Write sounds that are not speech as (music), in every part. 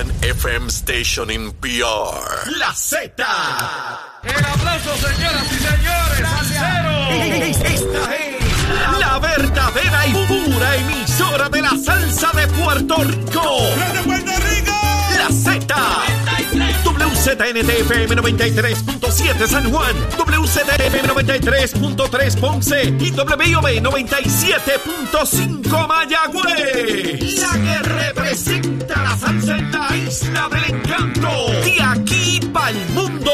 one FM station in PR. La Z. El aplauso, señoras y señores. Esta es la verdadera y pura emisora de la salsa de Puerto Rico. WZNTFM 93.7 San Juan, WZFM 93.3 Ponce y WIOB 97.5 Mayagüez. La que representa la salsa en la isla del encanto. De aquí para el mundo.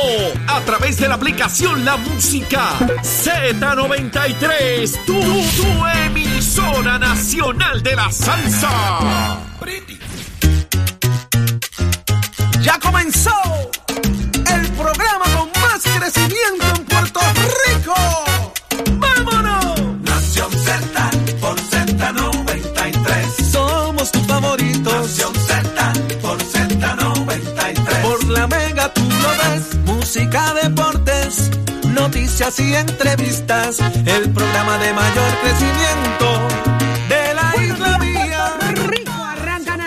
A través de la aplicación La Música Z93. Tu, tu emisora nacional de la salsa. Ya comenzó más crecimiento en Puerto Rico. ¡Vámonos! Nación Z por Z93. Somos tus favoritos. Nación Z por Z93. Por la mega tú lo ves. Música, deportes, noticias y entrevistas. El programa de mayor crecimiento de la isla mía.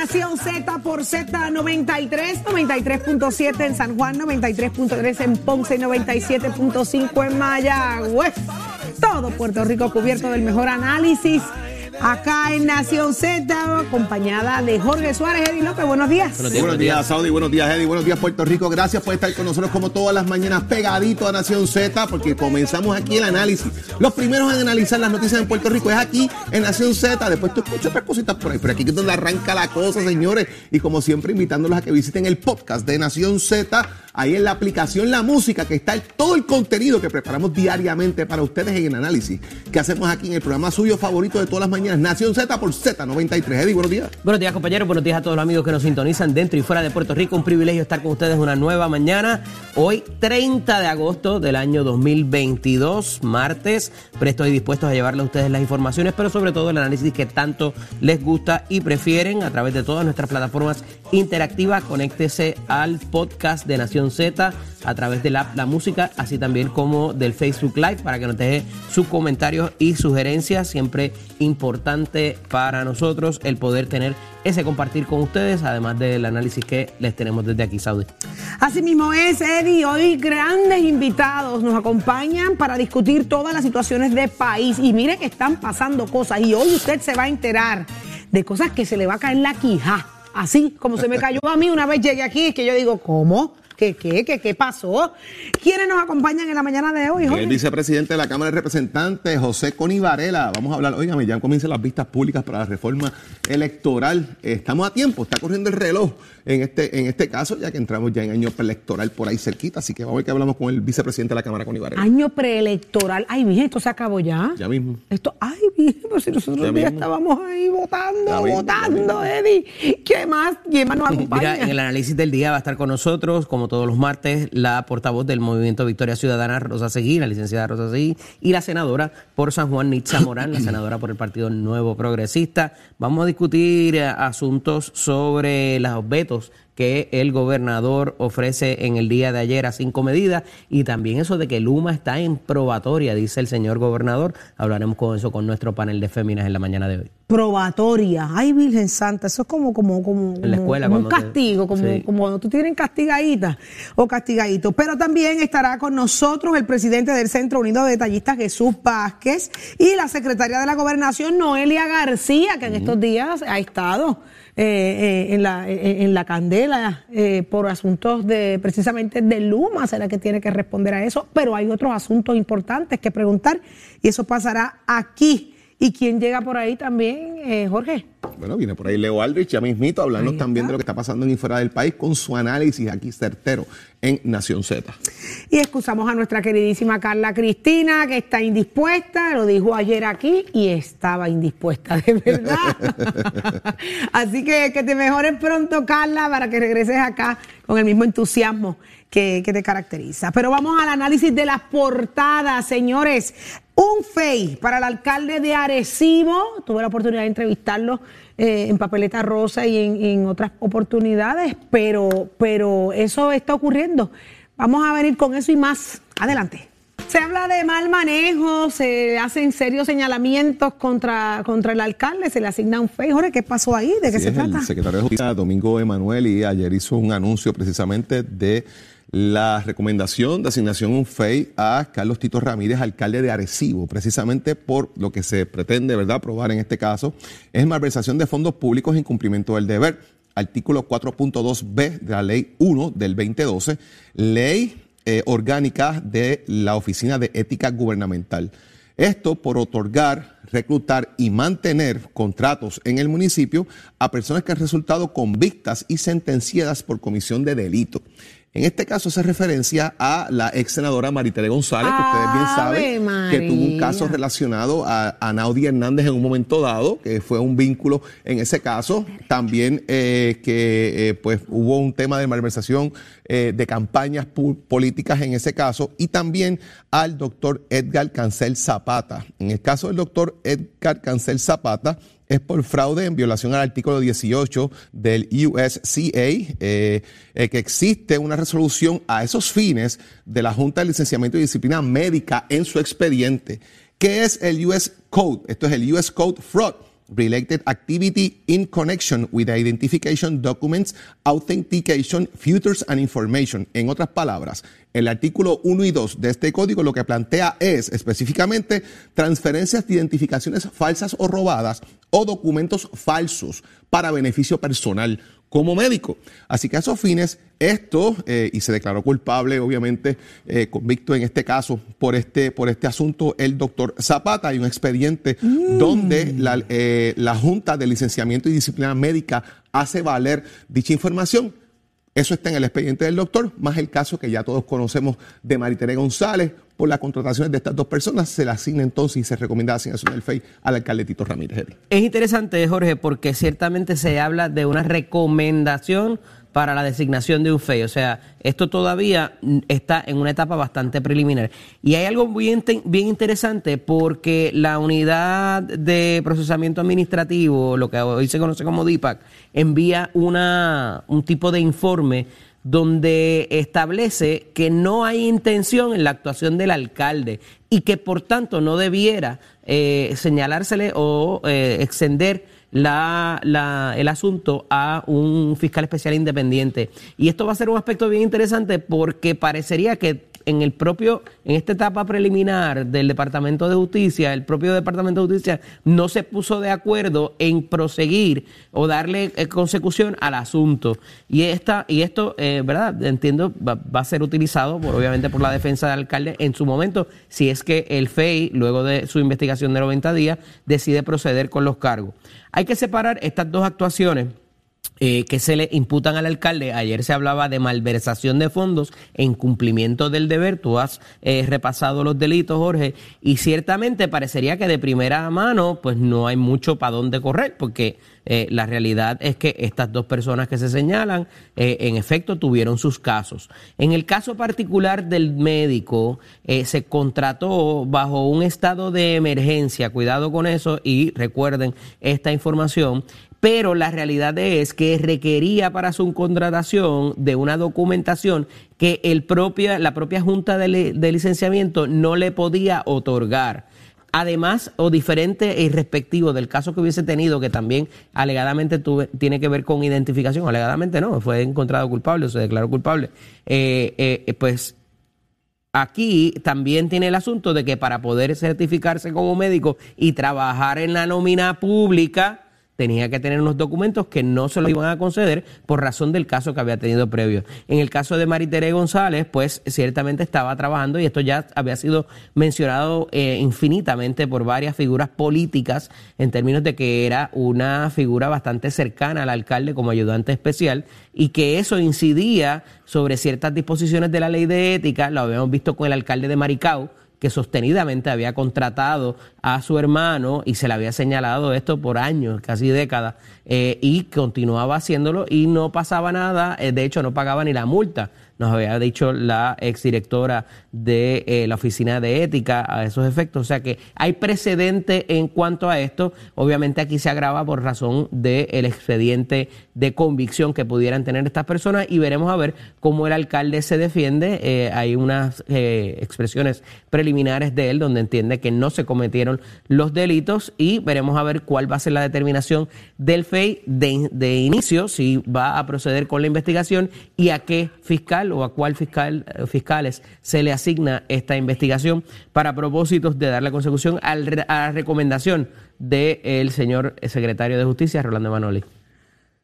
Nación Z por Z93, 93.7 en San Juan, 93.3 en Ponce, 97.5 en Mayagüez. Todo Puerto Rico cubierto del mejor análisis. Acá en Nación Z, acompañada de Jorge Suárez, Eddie López. Buenos días. Buenos días, Saudi. Buenos días, Eddie. Buenos días, Puerto Rico. Gracias por estar con nosotros como todas las mañanas pegadito a Nación Z, porque comenzamos aquí el análisis. Los primeros en analizar las noticias en Puerto Rico es aquí en Nación Z. Después tú escuchas otras cositas por ahí, pero aquí es donde arranca la cosa, señores. Y como siempre, invitándolos a que visiten el podcast de Nación Z. Ahí en la aplicación La Música, que está todo el contenido que preparamos diariamente para ustedes en el análisis que hacemos aquí en el programa suyo favorito de todas las mañanas, Nación Z por Z93. Eddie, buenos días. Buenos días compañeros, buenos días a todos los amigos que nos sintonizan dentro y fuera de Puerto Rico. Un privilegio estar con ustedes una nueva mañana. Hoy 30 de agosto del año 2022, martes. Presto y dispuestos a llevarle a ustedes las informaciones, pero sobre todo el análisis que tanto les gusta y prefieren a través de todas nuestras plataformas interactivas. Conéctese al podcast de Nación Z a través de la, la música, así también como del Facebook Live para que nos deje sus comentarios y sugerencias. Siempre importante para nosotros el poder tener ese compartir con ustedes, además del análisis que les tenemos desde aquí, Saudi. Así mismo es, Eddie. Hoy grandes invitados nos acompañan para discutir todas las situaciones de país. Y mire que están pasando cosas. Y hoy usted se va a enterar de cosas que se le va a caer la quija. Así como se me cayó a mí una vez llegué aquí, que yo digo, ¿cómo? ¿Qué, qué, qué, qué pasó? ¿Quiénes nos acompañan en la mañana de hoy, Jorge? El vicepresidente de la Cámara de Representantes, José Coni Varela. Vamos a hablar, óigame, ya comienzan las vistas públicas para la reforma electoral. Estamos a tiempo, está corriendo el reloj en este, en este caso, ya que entramos ya en año preelectoral por ahí cerquita. Así que vamos a ver que hablamos con el vicepresidente de la Cámara, Coni Varela. Año preelectoral. Ay, bien, esto se acabó ya. Ya mismo. Esto, ay, bien, pues si nosotros Ya ya estábamos ahí votando, Ya ya votando, mismo. Eddie. ¿Qué más? ¿Quién más nos acompaña? Mira, en el análisis del día va a estar con nosotros, como todos los martes, la portavoz del Movimiento Victoria Ciudadana, Rosa Seguí, la licenciada Rosa Seguí, y la senadora por San Juan, Nitza Morán, la senadora por el Partido Nuevo Progresista. Vamos a discutir eh, asuntos sobre los vetos que el gobernador ofrece en el día de ayer a cinco medidas y también eso de que Luma está en probatoria, dice el señor gobernador. Hablaremos con eso con nuestro panel de féminas en la mañana de hoy. Probatoria. Ay, Virgen Santa, eso es como, como, como, En la escuela como un te- castigo, como, Sí. como tú tienes castigadita o castigadito. Pero también estará con nosotros el presidente del Centro Unido de Detallistas, Jesús Vázquez, y la secretaria de la Gobernación, Noelia García, que en estos días ha estado eh, eh, en, la, en, en la candela eh, por asuntos de precisamente de Luma, será que tiene que responder a eso, pero hay otros asuntos importantes que preguntar y eso pasará aquí. ¿Y quién llega por ahí también, eh, Jorge? Bueno, viene por ahí Leo Aldrich, ya mismito, hablarnos Ahí también de lo que está pasando en y fuera del país con su análisis aquí certero en Nación Z. Y excusamos a nuestra queridísima Carla Cristina, que está indispuesta, lo dijo ayer aquí y estaba indispuesta, de verdad. (laughs) Así que que te mejores pronto, Carla, para que regreses acá con el mismo entusiasmo que, que te caracteriza. Pero vamos al análisis de las portadas, señores. Un FEI para el alcalde de Arecibo. Tuve la oportunidad de entrevistarlo eh, en Papeleta Rosa y en, en otras oportunidades, pero, pero eso está ocurriendo. Vamos a venir con eso y más. Adelante. Se habla de mal manejo, se hacen serios señalamientos contra, contra el alcalde, se le asigna un FEI. Jorge, ¿qué pasó ahí? ¿De qué se es, trata? El secretario de Justicia, Domingo Emanuel, y ayer hizo un anuncio precisamente de la recomendación de asignación un FEI a Carlos Tito Ramírez, alcalde de Arecibo, precisamente por lo que se pretende, ¿verdad?, aprobar en este caso, es malversación de fondos públicos en cumplimiento del deber. Artículo 4.2b de la Ley 1 del 2012, Ley eh, Orgánica de la Oficina de Ética Gubernamental. Esto por otorgar, reclutar y mantener contratos en el municipio a personas que han resultado convictas y sentenciadas por comisión de delito. En este caso hace referencia a la ex senadora Maritere González, que ustedes bien saben que tuvo un caso relacionado a, a Naudi Hernández en un momento dado, que fue un vínculo en ese caso. También eh, que eh, pues hubo un tema de malversación eh, de campañas políticas en ese caso. Y también al doctor Edgar Cancel Zapata. En el caso del doctor Edgar Cancel Zapata, es por fraude en violación al artículo 18 del USCA, eh, eh, que existe una resolución a esos fines de la Junta de Licenciamiento y Disciplina Médica en su expediente. ¿Qué es el US Code? Esto es el US Code Fraud. Related activity in connection with identification documents, authentication, futures and information. En otras palabras, el artículo 1 y 2 de este código lo que plantea es específicamente transferencias de identificaciones falsas o robadas o documentos falsos para beneficio personal como médico. Así que a esos fines, esto, eh, y se declaró culpable, obviamente, eh, convicto en este caso por este, por este asunto, el doctor Zapata. Hay un expediente donde la, eh, la Junta de Licenciamiento y Disciplina Médica hace valer dicha información. Eso está en el expediente del doctor, más el caso que ya todos conocemos de Maritere González. Por las contrataciones de estas dos personas, se le asigna entonces y se recomienda la asignación del FEI al alcalde Tito Ramírez. Es interesante, Jorge, porque ciertamente se habla de una recomendación para la designación de un FEI. O sea, esto todavía está en una etapa bastante preliminar. Y hay algo bien, bien interesante porque la unidad de procesamiento administrativo, lo que hoy se conoce como DIPAC, envía una, un tipo de informe donde establece que no hay intención en la actuación del alcalde y que por tanto no debiera eh, señalársele o eh, extender la, el asunto a un fiscal especial independiente. Y esto va a ser un aspecto bien interesante porque parecería que en el propio, en esta etapa preliminar del Departamento de Justicia, el propio Departamento de Justicia no se puso de acuerdo en proseguir o darle eh, consecución al asunto. Y esta, y esto, eh, ¿verdad? Entiendo, va, a ser utilizado por, obviamente, por la defensa del alcalde en su momento, si es que el FEI, luego de su investigación de 90 días, decide proceder con los cargos. Hay que separar estas dos actuaciones eh, que se le imputan al alcalde. Ayer se hablaba de malversación de fondos en cumplimiento del deber. Tú has eh, repasado los delitos, Jorge, y ciertamente parecería que de primera mano, pues no hay mucho para dónde correr, porque eh, la realidad es que estas dos personas que se señalan, eh, en efecto, tuvieron sus casos. En el caso particular del médico, eh, se contrató bajo un estado de emergencia. Cuidado con eso y recuerden esta información pero la realidad es que requería para su contratación de una documentación que la propia Junta de Licenciamiento no le podía otorgar. Además, o diferente y respectivo del caso que hubiese tenido, que también alegadamente tuve- tiene que ver con identificación, alegadamente no, fue encontrado culpable, o se declaró culpable, eh, eh, pues Aquí también tiene el asunto de que para poder certificarse como médico y trabajar en la nómina pública, tenía que tener unos documentos que no se lo iban a conceder por razón del caso que había tenido previo. En el caso de Maritere González, pues ciertamente estaba trabajando y esto ya había sido mencionado eh, infinitamente por varias figuras políticas en términos de que era una figura bastante cercana al alcalde como ayudante especial y que eso incidía sobre ciertas disposiciones de la ley de ética, lo habíamos visto con el alcalde de Maricao, que sostenidamente había contratado a su hermano y se le había señalado esto por años, casi décadas, eh, y continuaba haciéndolo y no pasaba nada, eh, de hecho no pagaba ni la multa nos había dicho la exdirectora de eh, la Oficina de Ética a esos efectos. O sea que hay precedente en cuanto a esto. Obviamente aquí se agrava por razón del expediente de convicción que pudieran tener estas personas y veremos a ver cómo el alcalde se defiende. Eh, hay unas eh, expresiones preliminares de él donde entiende que no se cometieron los delitos y veremos a ver cuál va a ser la determinación del FEI de, de inicio, si va a proceder con la investigación y a qué fiscal o a cuál fiscal, eh, fiscales se le asigna esta investigación para propósitos de darle consecución a la recomendación del señor secretario de Justicia, Rolando Manoli.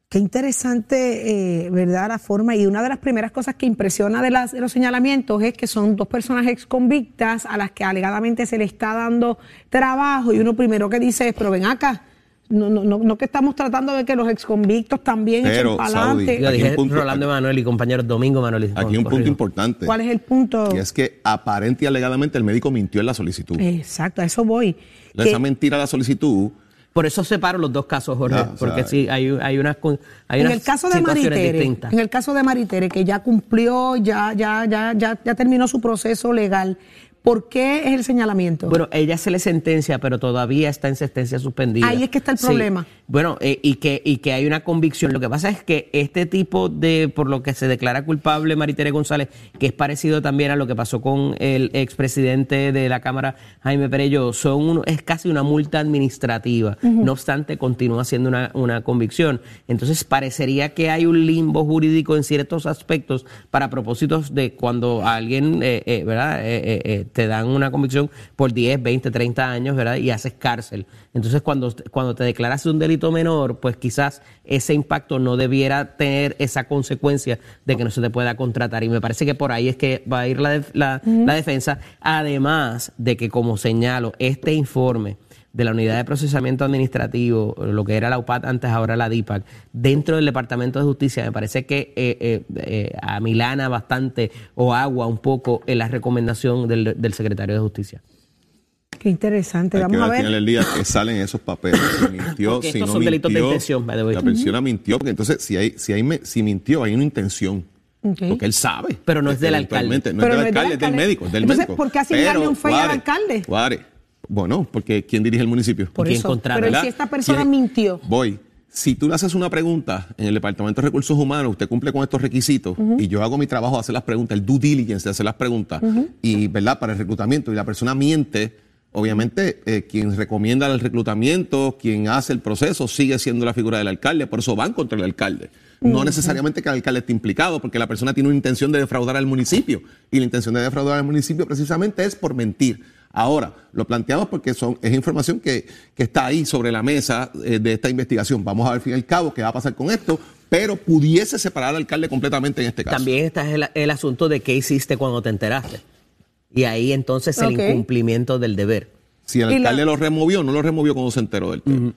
Qué interesante, eh, ¿verdad? La forma. Y una de las primeras cosas que impresiona de, las- de los señalamientos es que son dos personas ex convictas a las que alegadamente se le está dando trabajo. Y uno primero que dice es, pero ven acá. No, no, no, no que estamos tratando de que los ex convictos también Pero, echen para adelante. Yo Aquí dije punto- Rolando Emanuel y compañeros Domingo Manoli. Aquí hay un punto importante. ¿Cuál es el punto? Y es que aparente y alegadamente el médico mintió en la solicitud. Exacto, a eso voy. Esa Que- mentira de la solicitud Por eso separo los dos casos, Jorge, Ah, o sea, porque sí, hay, hay unas, hay en unas el caso de situaciones Maritere, distintas. en el caso de Maritere, que ya cumplió, ya, ya, ya, ya, ya terminó su proceso legal, ¿por qué es el señalamiento? Bueno, ella se le sentencia, pero todavía está en sentencia suspendida. Ahí es que está el Sí. Bueno, eh, y, que, y que hay una convicción. Lo que pasa es que este tipo de, por lo que se declara culpable Maritere González, que es parecido también a lo que pasó con el expresidente de la Cámara, Jaime Perello, son un- es casi una multa administrativa. No obstante, continúa siendo una, una convicción. Entonces, parecería que hay un limbo jurídico en ciertos aspectos para propósitos de cuando alguien, eh, eh, ¿verdad? Eh, eh, eh, te dan una convicción por 10, 20, 30 años, ¿verdad? Y haces cárcel. Entonces, cuando, cuando te declaras un delito menor, pues quizás ese impacto no debiera tener esa consecuencia de que no se te pueda contratar. Y me parece que por ahí es que va a ir la, def- la, la defensa. Además de que, como señalo, este informe de la Unidad de Procesamiento Administrativo, lo que era la UPAD antes, ahora la DIPAC, dentro del Departamento de Justicia, me parece que eh, eh, eh, amilana bastante o agua un poco en la recomendación del, del secretario de Justicia. Qué interesante. hay que Vamos ver a al ver. final del día que salen esos papeles. Si (laughs) mintió, Porque si estos no son delitos de intención, by the way. La persona mintió, porque entonces si hay, si hay si mintió, hay una intención. Porque él sabe. Pero no es del Eventualmente, No Pero es no del es del alcalde, es del alcalde. médico, es del Entonces, médico. ¿por qué asignarle un fey al alcalde? Guare, bueno, porque ¿quién dirige el municipio? Por ¿Quién eso. Pero ¿y ¿verdad? si esta persona ¿Quién- mintió? Voy. Si tú le haces una pregunta en el Departamento de Recursos Humanos, usted cumple con estos requisitos y yo hago mi trabajo de hacer las preguntas, el due diligence de hacer las preguntas, y ¿verdad? Para el reclutamiento, y la persona miente, obviamente eh, quien recomienda el reclutamiento, quien hace el proceso, sigue siendo la figura del alcalde, por eso van contra el alcalde. No necesariamente que el alcalde esté implicado, porque la persona tiene una intención de defraudar al municipio, y la intención de defraudar al municipio precisamente es por mentir. Ahora, lo planteamos porque son, es información que, que está ahí sobre la mesa eh, de esta investigación. Vamos a ver, al fin y al cabo, qué va a pasar con esto, pero pudiese separar al alcalde completamente en este caso. También está el, el asunto de qué hiciste cuando te enteraste. Y ahí entonces el incumplimiento del deber. Si el la- alcalde lo removió, no lo removió cuando se enteró del tema.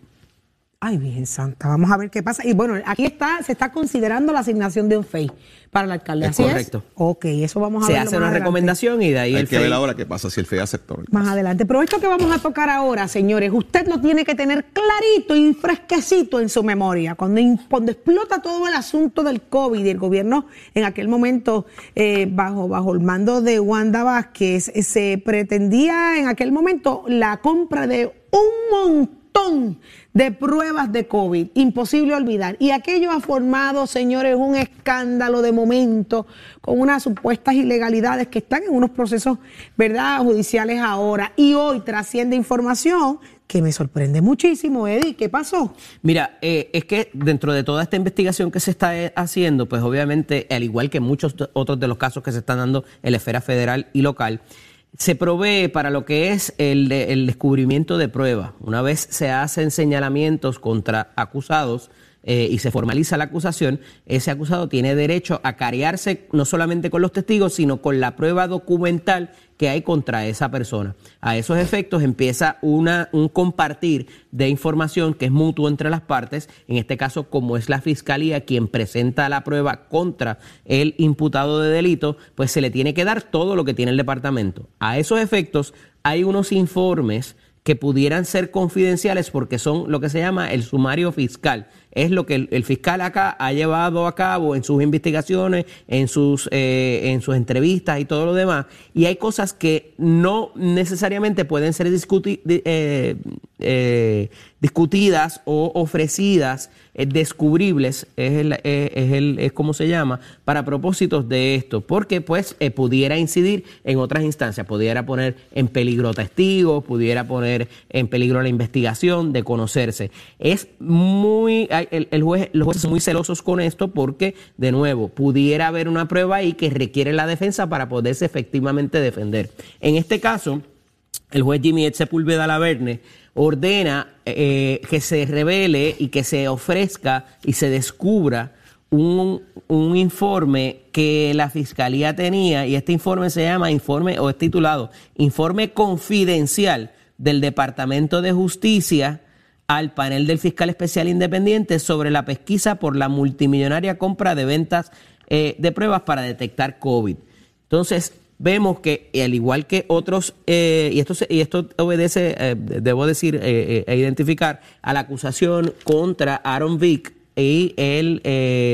Ay, bien santa, vamos a ver qué pasa. Y bueno, aquí está, se está considerando la asignación de un FEI para el alcalde. Es ¿Así correcto. es? Ok, eso vamos a Se verlo hace más una adelante. recomendación y de ahí Hay el que ver FEI ahora qué pasa si el FEA aceptó. Más caso. adelante. Pero esto que vamos a tocar ahora, señores, usted lo tiene que tener clarito y fresquecito en su memoria. Cuando, cuando explota todo el asunto del COVID y el gobierno en aquel momento, eh, bajo, bajo el mando de Wanda Vázquez, eh, se pretendía en aquel momento la compra de un de pruebas de COVID, imposible olvidar. Y aquello ha formado, señores, un escándalo de momento con unas supuestas ilegalidades que están en unos procesos, ¿verdad?, judiciales ahora. Y hoy trasciende información que me sorprende muchísimo, Eddie. ¿Qué pasó? Mira, eh, es que dentro de toda esta investigación que se está eh, haciendo, pues obviamente, al igual que muchos otros de los casos que se están dando en la esfera federal y local, se provee para lo que es el, el descubrimiento de pruebas. Una vez se hacen señalamientos contra acusados, eh, y se formaliza la acusación, ese acusado tiene derecho a carearse no solamente con los testigos, sino con la prueba documental que hay contra esa persona. A esos efectos empieza un compartir de información que es mutuo entre las partes, en este caso como es la fiscalía quien presenta la prueba contra el imputado de delito, pues se le tiene que dar todo lo que tiene el departamento. A esos efectos hay unos informes que pudieran ser confidenciales porque son lo que se llama el sumario fiscal, es lo que el, fiscal acá ha llevado a cabo en sus investigaciones, en sus, eh, en sus entrevistas y todo lo demás. Y hay cosas que no necesariamente pueden ser eh, eh, discutidas o ofrecidas, descubribles, es, el, es, el, es como se llama, para propósitos de esto, porque pues pudiera incidir en otras instancias, pudiera poner en peligro testigos, pudiera poner en peligro la investigación de conocerse. Es muy, el juez, los jueces son muy celosos con esto porque, de nuevo, pudiera haber una prueba ahí que requiere la defensa para poderse efectivamente defender. En este caso, el juez Jimmy Ed Sepúlveda Laverne ordena eh, que se revele y que se ofrezca y se descubra un, un informe que la fiscalía tenía y este informe se llama informe o es titulado informe confidencial del Departamento de Justicia al panel del fiscal especial independiente sobre la pesquisa por la multimillonaria compra de ventas eh, de pruebas para detectar COVID. Entonces, vemos que, al igual que otros, eh, y, esto, y esto obedece, eh, debo decir, eh, e identificar a la acusación contra Aaron Vick y el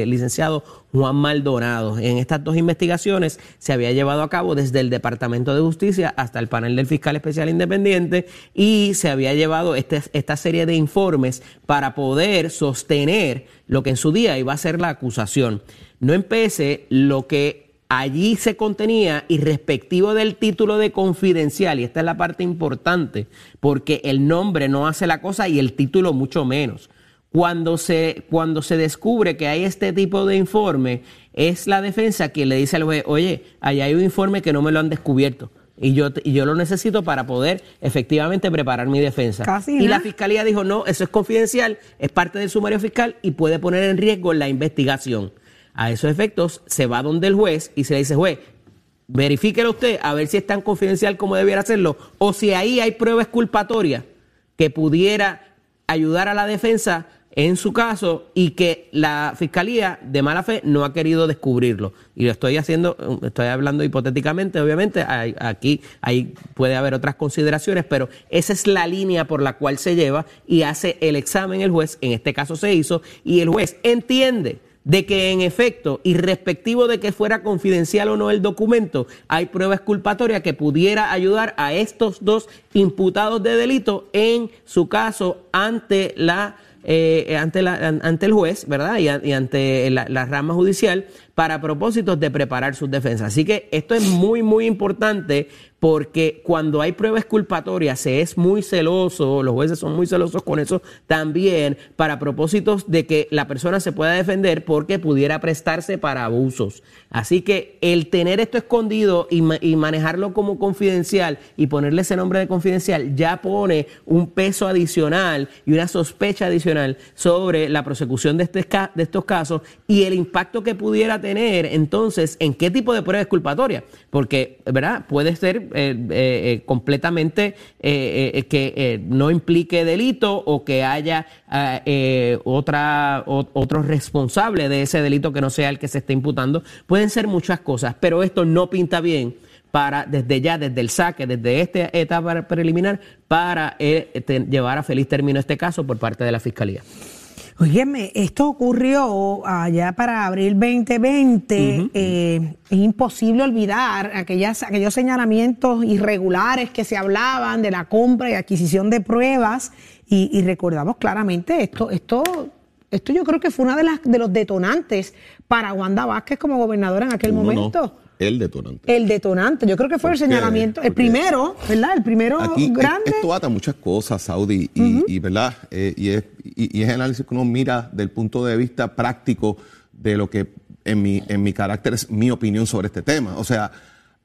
licenciado Juan Maldonado. En estas dos investigaciones se había llevado a cabo desde el Departamento de Justicia hasta el panel del fiscal especial independiente y se había llevado este- esta serie de informes para poder sostener lo que en su día iba a ser la acusación. No empecé lo que allí se contenía y respectivo del título de confidencial, y esta es la parte importante, porque el nombre no hace la cosa y el título mucho menos. Cuando se, cuando se descubre que hay este tipo de informe, es la defensa quien le dice al juez, oye, allá hay un informe que no me lo han descubierto. Y yo, y yo lo necesito para poder efectivamente preparar mi defensa. Casi y la fiscalía dijo, no, eso es confidencial, es parte del sumario fiscal y puede poner en riesgo la investigación. A esos efectos se va donde el juez y se le dice, juez, verifíquelo usted a ver si es tan confidencial como debiera hacerlo o si ahí hay pruebas culpatorias que pudiera ayudar a la defensa en su caso y que la fiscalía de mala fe no ha querido descubrirlo. Y lo estoy haciendo, estoy hablando hipotéticamente, obviamente, aquí ahí puede haber otras consideraciones, pero esa es la línea por la cual se lleva y hace el examen el juez, en este caso se hizo, y el juez entiende de que en efecto, irrespectivo de que fuera confidencial o no el documento, hay pruebas culpatorias que pudiera ayudar a estos dos imputados de delito en su caso ante la eh, ante, la, an- ante el juez, ¿verdad? Y, y ante la, la rama judicial para propósitos de preparar sus defensas. Así que esto es muy, muy importante porque cuando hay pruebas culpatorias se es muy celoso, los jueces son muy celosos con eso también para propósitos de que la persona se pueda defender porque pudiera prestarse para abusos. Así que el tener esto escondido y, y manejarlo como confidencial y ponerle ese nombre de confidencial ya pone un peso adicional y una sospecha adicional sobre la prosecución de, este, de estos casos y el impacto que pudiera tener entonces en qué tipo de prueba es culpatoria. Porque, ¿verdad? Puede ser eh, eh, eh, completamente eh, eh, que no implique delito o que haya ah, otra, o- otro responsable de ese delito que no sea el que se esté imputando. Pueden ser muchas cosas, pero esto no pinta bien para desde ya, desde el saque, desde esta etapa preliminar, para eh, te- llevar a feliz término este caso por parte de la Fiscalía. Óyeme, esto ocurrió allá para abril 2020. eh, es imposible olvidar aquellas, aquellos señalamientos irregulares que se hablaban de la compra y adquisición de pruebas. Y, y recordamos claramente esto, esto, esto yo creo que fue uno de, las, de los detonantes para Wanda Vázquez como gobernadora en aquel Uno no, momento. El detonante. El detonante, yo creo que fue el señalamiento, el primero, ¿verdad? El primero Aquí grande. esto ata muchas cosas, Saudi, y, y, verdad, Eh, y, es, y, y es el análisis que uno mira del punto de vista práctico de lo que en mi, en mi carácter es mi opinión sobre este tema. O sea,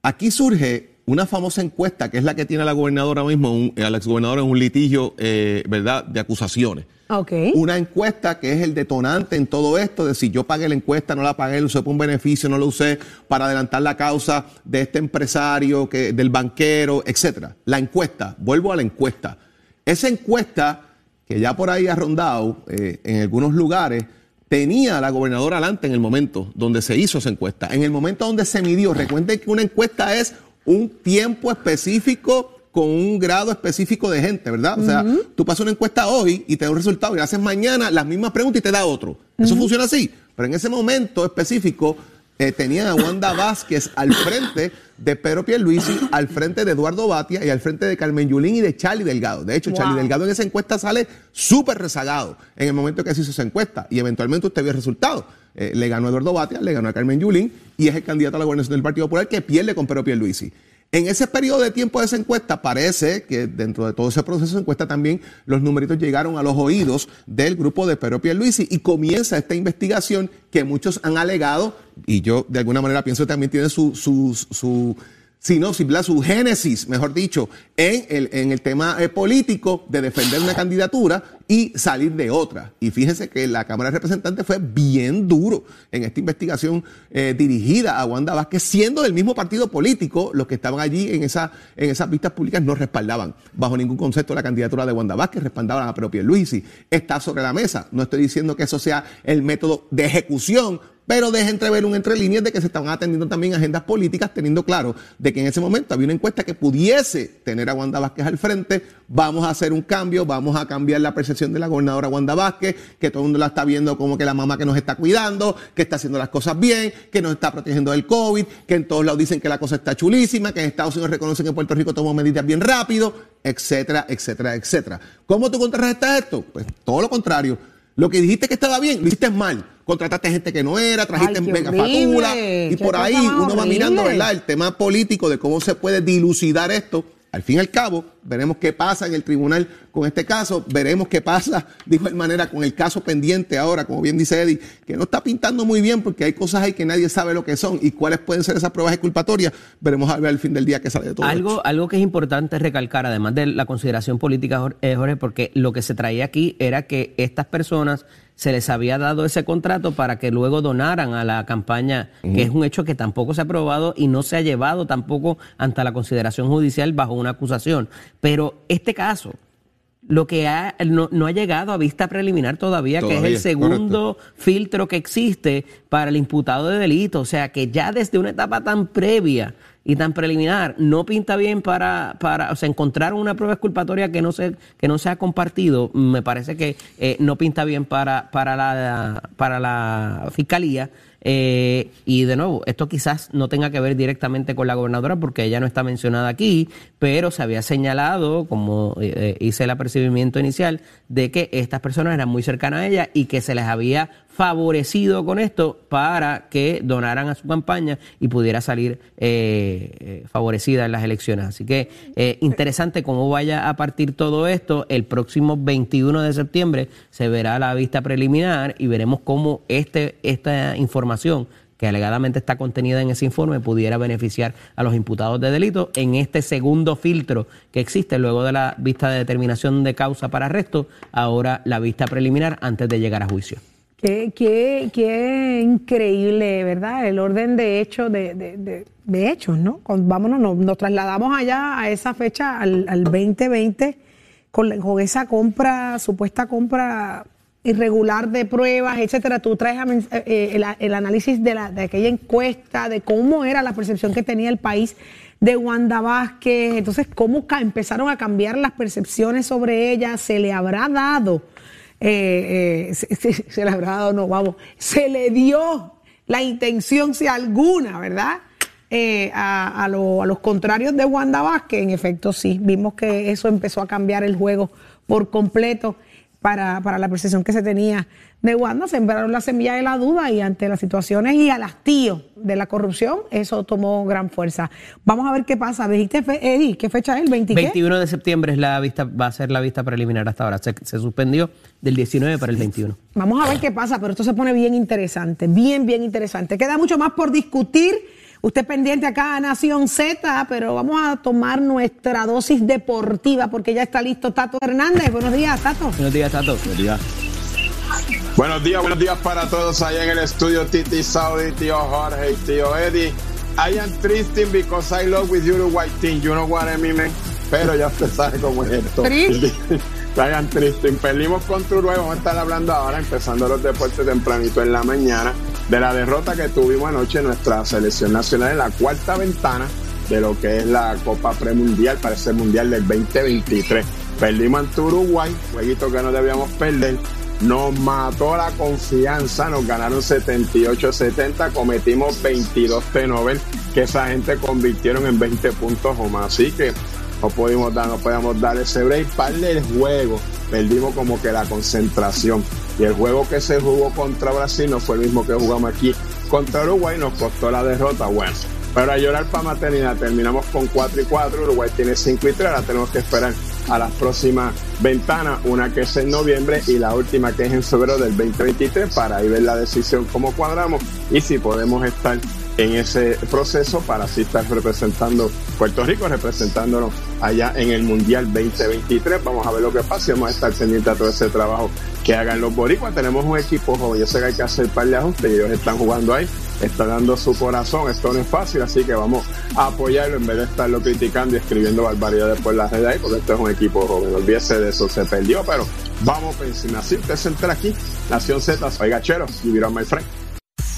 aquí surge una famosa encuesta que es la que tiene la gobernadora ahora mismo, un, el exgobernador en un litigio, eh, ¿verdad?, de acusaciones. Ok. Una encuesta que es el detonante en todo esto, de si yo pagué la encuesta, no la pagué, lo usé por un beneficio, no lo usé para adelantar la causa de este empresario, que, del banquero, etcétera. La encuesta, vuelvo a la encuesta. Esa encuesta, que ya por ahí ha rondado eh, en algunos lugares, tenía a la gobernadora adelante en el momento donde se hizo esa encuesta. En el momento donde se midió, recuerden que una encuesta es un tiempo específico con un grado específico de gente, ¿verdad? O sea, tú pasas una encuesta hoy y te da un resultado y haces mañana las mismas preguntas y te da otro. Eso funciona así. Pero en ese momento específico eh, tenían a Wanda Vázquez al frente de Pedro Pierluisi, al frente de Eduardo Batia y al frente de Carmen Yulín y de Charlie Delgado. De hecho, Charlie. Delgado en esa encuesta sale súper rezagado en el momento que se hizo esa encuesta y eventualmente usted vio el resultado. Eh, le ganó a Eduardo Batia, le ganó a Carmen Yulín y es el candidato a la gobernación del Partido Popular que pierde con Pedro Pierluisi. En ese periodo de tiempo de esa encuesta, parece que dentro de todo ese proceso de encuesta también los numeritos llegaron a los oídos del grupo de Pedro Pierluisi y comienza esta investigación que muchos han alegado, y yo de alguna manera pienso que también tiene su, su, su sinopsis, su génesis, mejor dicho, en el, en el tema eh, político de defender una candidatura y salir de otra. Y fíjense que la Cámara de Representantes fue bien duro en esta investigación eh, dirigida a Wanda Vázquez, siendo del mismo partido político, los que estaban allí en, esa, en esas vistas públicas no respaldaban bajo ningún concepto la candidatura de Wanda Vázquez, respaldaban a propia Luisi. Está sobre la mesa. No estoy diciendo que eso sea el método de ejecución, pero deja entrever un entre líneas de que se estaban atendiendo también agendas políticas, teniendo claro de que en ese momento había una encuesta que pudiese tener a Wanda Vázquez al frente, vamos a hacer un cambio, vamos a cambiar la percepción de la gobernadora Wanda Vázquez, que todo el mundo la está viendo como que la mamá que nos está cuidando, que está haciendo las cosas bien, que nos está protegiendo del COVID, que en todos lados dicen que la cosa está chulísima, que en Estados Unidos reconocen que Puerto Rico tomó medidas bien rápido, etcétera, etcétera, etcétera. ¿Cómo tú contrarrestas esto? Pues todo lo contrario. Lo que dijiste que estaba bien, lo hiciste mal. Contrataste gente que no era, trajiste qué mega fatula. Y por ahí uno va mirando. ¿verdad? El tema político de cómo se puede dilucidar esto. Al fin y al cabo, veremos qué pasa en el tribunal con este caso, veremos qué pasa de igual manera con el caso pendiente ahora, como bien dice Eddie, que no está pintando muy bien porque hay cosas ahí que nadie sabe lo que son y cuáles pueden ser esas pruebas exculpatorias. Veremos a ver al fin del día qué sale de todo esto. Algo, algo que es importante recalcar, además de la consideración política, eh, Jorge, porque lo que se traía aquí era que estas personas se les había dado ese contrato para que luego donaran a la campaña, que es un hecho que tampoco se ha probado y no se ha llevado tampoco ante la consideración judicial bajo una acusación. Pero este caso, lo que ha, no, no ha llegado a vista preliminar todavía, que es el segundo filtro que existe para el imputado de delito. O sea, que ya desde una etapa tan previa y tan preliminar no pinta bien para, para o sea, encontrar una prueba exculpatoria que no se, que no se ha compartido, me parece que eh, no pinta bien para, para, la, para la fiscalía. Eh, y de nuevo, esto quizás no tenga que ver directamente con la gobernadora porque ella no está mencionada aquí, pero se había señalado, como eh, hice el apercibimiento inicial, de que estas personas eran muy cercanas a ella y que se les había favorecido con esto para que donaran a su campaña y pudiera salir eh, eh, favorecida en las elecciones. Así que eh, interesante cómo vaya a partir todo esto. El próximo 21 de septiembre se verá la vista preliminar y veremos cómo este, esta información que alegadamente está contenida en ese informe pudiera beneficiar a los imputados de delito en este segundo filtro que existe luego de la vista de determinación de causa para arresto, ahora la vista preliminar antes de llegar a juicio. Qué, qué, qué increíble, ¿verdad? El orden de hechos, de, de, de- hechos, ¿no? Vámonos, nos, trasladamos allá a esa fecha, al, al 2020, con, esa compra, supuesta compra irregular de pruebas, etcétera. Tú traes eh, eh, el, análisis de, de aquella encuesta, de cómo era la percepción que tenía el país de Wanda Vázquez, entonces cómo empezaron a cambiar las percepciones sobre ella, se le habrá dado eh, eh, (laughs) se, le habrá dado, no, vamos, se le dio la intención, si alguna, ¿verdad? Eh, a, a lo- a los contrarios de Wanda Vázquez, en efecto, sí, vimos que eso empezó a cambiar el juego por completo para, para la percepción que se tenía de Wanda, sembraron la semilla de la duda y ante las situaciones y al hastío de la corrupción, eso tomó gran fuerza. Vamos a ver qué pasa. Dijiste, Eddie, ¿qué fecha es? ¿El 20 qué? 21 de septiembre es la vista, va a ser la vista preliminar hasta ahora. Se, se suspendió del 19 para el 21. Vamos a ver qué pasa, pero esto se pone bien interesante, bien, bien interesante. Queda mucho más por discutir. Usted pendiente acá a Nación Z, pero vamos a tomar nuestra dosis deportiva porque ya está listo Tato Hernández. Buenos días, Tato. Buenos días, Tato. Buenos días, buenos días para todos allá en el estudio Titi Saudi, tío Jorge y tío Eddie. I am triste because I love with Uruguay team, you know what I mean, man? Pero ya usted sabe cómo es esto. Am triste. Perdimos contra Uruguay, vamos a estar hablando ahora, empezando los deportes tempranito en la mañana, de la derrota que tuvimos anoche en nuestra selección nacional en la cuarta ventana de lo que es la Copa Premundial para ese Mundial del 2023. Perdimos ante Uruguay, jueguito que no debíamos perder. Nos mató la confianza, nos ganaron 78-70, cometimos 22 Nobel que esa gente convirtieron en 20 puntos o más. Así que no pudimos dar, no podíamos dar ese break. Para el juego, perdimos como que la concentración. Y el juego que se jugó contra Brasil no fue el mismo que jugamos aquí contra Uruguay, nos costó la derrota. Bueno, pero a llorar para maternidad, terminamos con 4 y 4, Uruguay tiene 5 y 3, ahora tenemos que esperar a las próximas ventanas, una que es en noviembre y la última que es en febrero del 2023, para ahí ver la decisión cómo cuadramos y si podemos estar en ese proceso para así estar representando Puerto Rico, representándonos allá en el Mundial 2023. Vamos a ver lo que pasa y vamos a estar pendientes a todo ese trabajo que hagan los boricuas. Tenemos un equipo joven, yo sé que hay que hacer par de ajustes ellos están jugando ahí, están dando su corazón, esto no es fácil, así que vamos a apoyarlo en vez de estarlo criticando y escribiendo barbaridades por las redes ahí, porque esto es un equipo joven, olvídese de eso, se perdió, pero vamos por encima. Así usted se entra aquí, Nación Z, soy Gachero, y on my friend.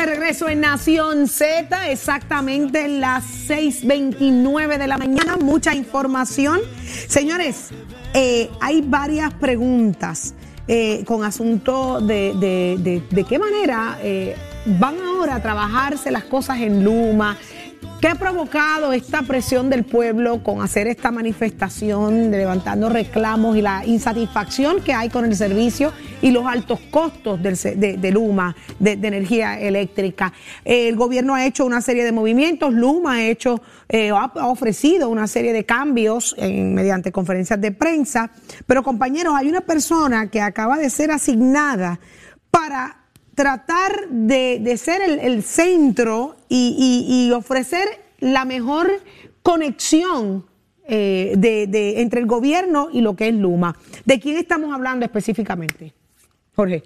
De regreso en Nación Z, exactamente las 6:29 de la mañana. Mucha información. Señores, eh, hay varias preguntas eh, con asunto de, de- de- qué manera eh, van ahora a trabajarse las cosas en Luma. ¿Qué ha provocado esta presión del pueblo con hacer esta manifestación, levantando reclamos y la insatisfacción que hay con el servicio y los altos costos del de, Luma, de, energía eléctrica? El gobierno ha hecho una serie de movimientos, Luma ha hecho, eh, ha, ofrecido una serie de cambios mediante conferencias de prensa, pero compañeros, hay una persona que acaba de ser asignada para tratar de, de ser el, el centro y, y- ofrecer la mejor conexión eh, de, de- entre el gobierno y lo que es Luma. ¿De quién estamos hablando específicamente? Jorge.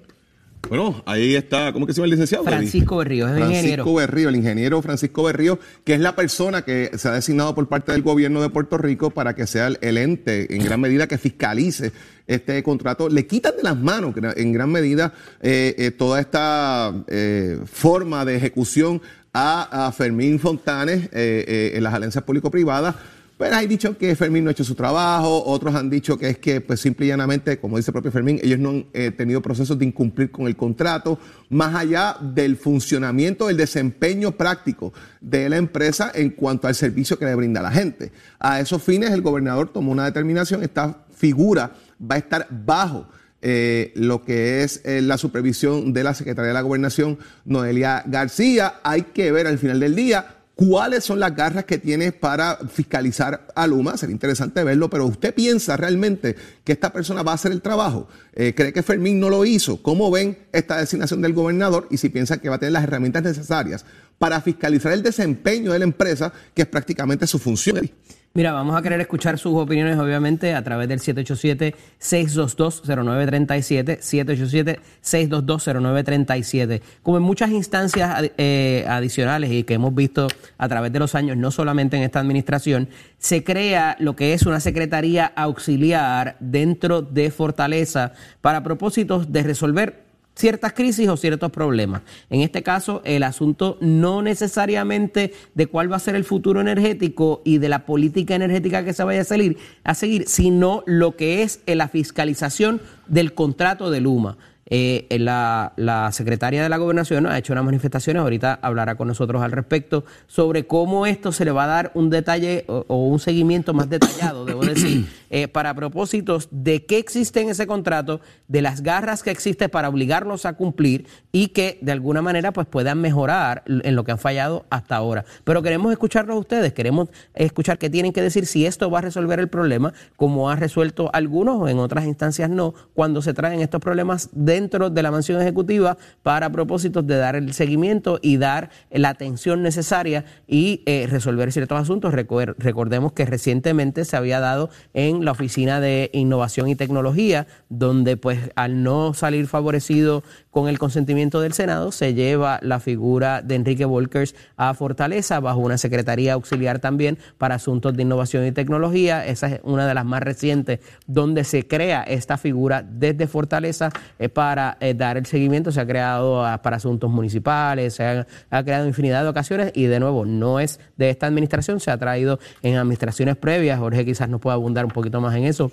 Bueno, ahí está, ¿cómo que se llama el licenciado? Francisco Berrío, es el Francisco ingeniero. Berrío, el ingeniero Francisco Berrío, que es la persona que se ha designado por parte del gobierno de Puerto Rico para que sea el, el ente en gran medida que fiscalice este contrato. Le quitan de las manos en gran medida eh, eh, toda esta eh, forma de ejecución a, a Fermín Fontanes eh, eh, en las alianzas público-privadas. Pues hay dicho que Fermín no ha hecho su trabajo, otros han dicho que es que, pues simple y llanamente, como dice el propio Fermín, ellos no han eh, tenido procesos de incumplir con el contrato, más allá del funcionamiento, del desempeño práctico de la empresa en cuanto al servicio que le brinda a la gente. A esos fines, el gobernador tomó una determinación, esta figura va a estar bajo eh, lo que es eh, la supervisión de la Secretaría de la Gobernación, Noelia García. Hay que ver al final del día cuáles son las garras que tiene para fiscalizar a Luma. Sería interesante verlo, pero ¿usted piensa realmente que esta persona va a hacer el trabajo? Eh, ¿Cree que Fermín no lo hizo? ¿Cómo ven esta designación del gobernador? Y si piensa que va a tener las herramientas necesarias para fiscalizar el desempeño de la empresa, que es prácticamente su función. Mira, vamos a querer escuchar sus opiniones, obviamente, a través del 787-622-0937, 787-622-0937. Como en muchas instancias eh, adicionales y que hemos visto a través de los años, no solamente en esta administración, se crea lo que es una secretaría auxiliar dentro de Fortaleza para propósitos de resolver ciertas crisis o ciertos problemas. En este caso, el asunto no necesariamente de cuál va a ser el futuro energético y de la política energética que se vaya a seguir, a seguir sino lo que es eh, la fiscalización del contrato de Luma. Eh, la, la secretaria de la gobernación ha hecho unas manifestaciones, ahorita hablará con nosotros al respecto, sobre cómo esto se le va a dar un detalle o, o un seguimiento más detallado, debo decir, (coughs) eh, para propósitos de qué existe en ese contrato, de las garras que existe para obligarlos a cumplir y que de alguna manera pues puedan mejorar en lo que han fallado hasta ahora. Pero queremos escucharlos ustedes, queremos escuchar qué tienen que decir si esto va a resolver el problema, como ha resuelto algunos o en otras instancias no, cuando se traen estos problemas dentro de la mansión ejecutiva para propósitos de dar el seguimiento y dar la atención necesaria y eh, resolver ciertos asuntos. recordemos que recientemente se había dado en la Oficina de Innovación y Tecnología, donde pues al no salir favorecido con el consentimiento del Senado, se lleva la figura de Enrique Volkers a Fortaleza bajo una secretaría auxiliar también para asuntos de innovación y tecnología. Esa es una de las más recientes donde se crea esta figura desde Fortaleza eh, para eh, dar el seguimiento. Se ha creado ah, para asuntos municipales, se ha, creado infinidad de ocasiones y de nuevo no es de esta administración, se ha traído en administraciones previas. Jorge quizás nos pueda abundar un poquito más en eso.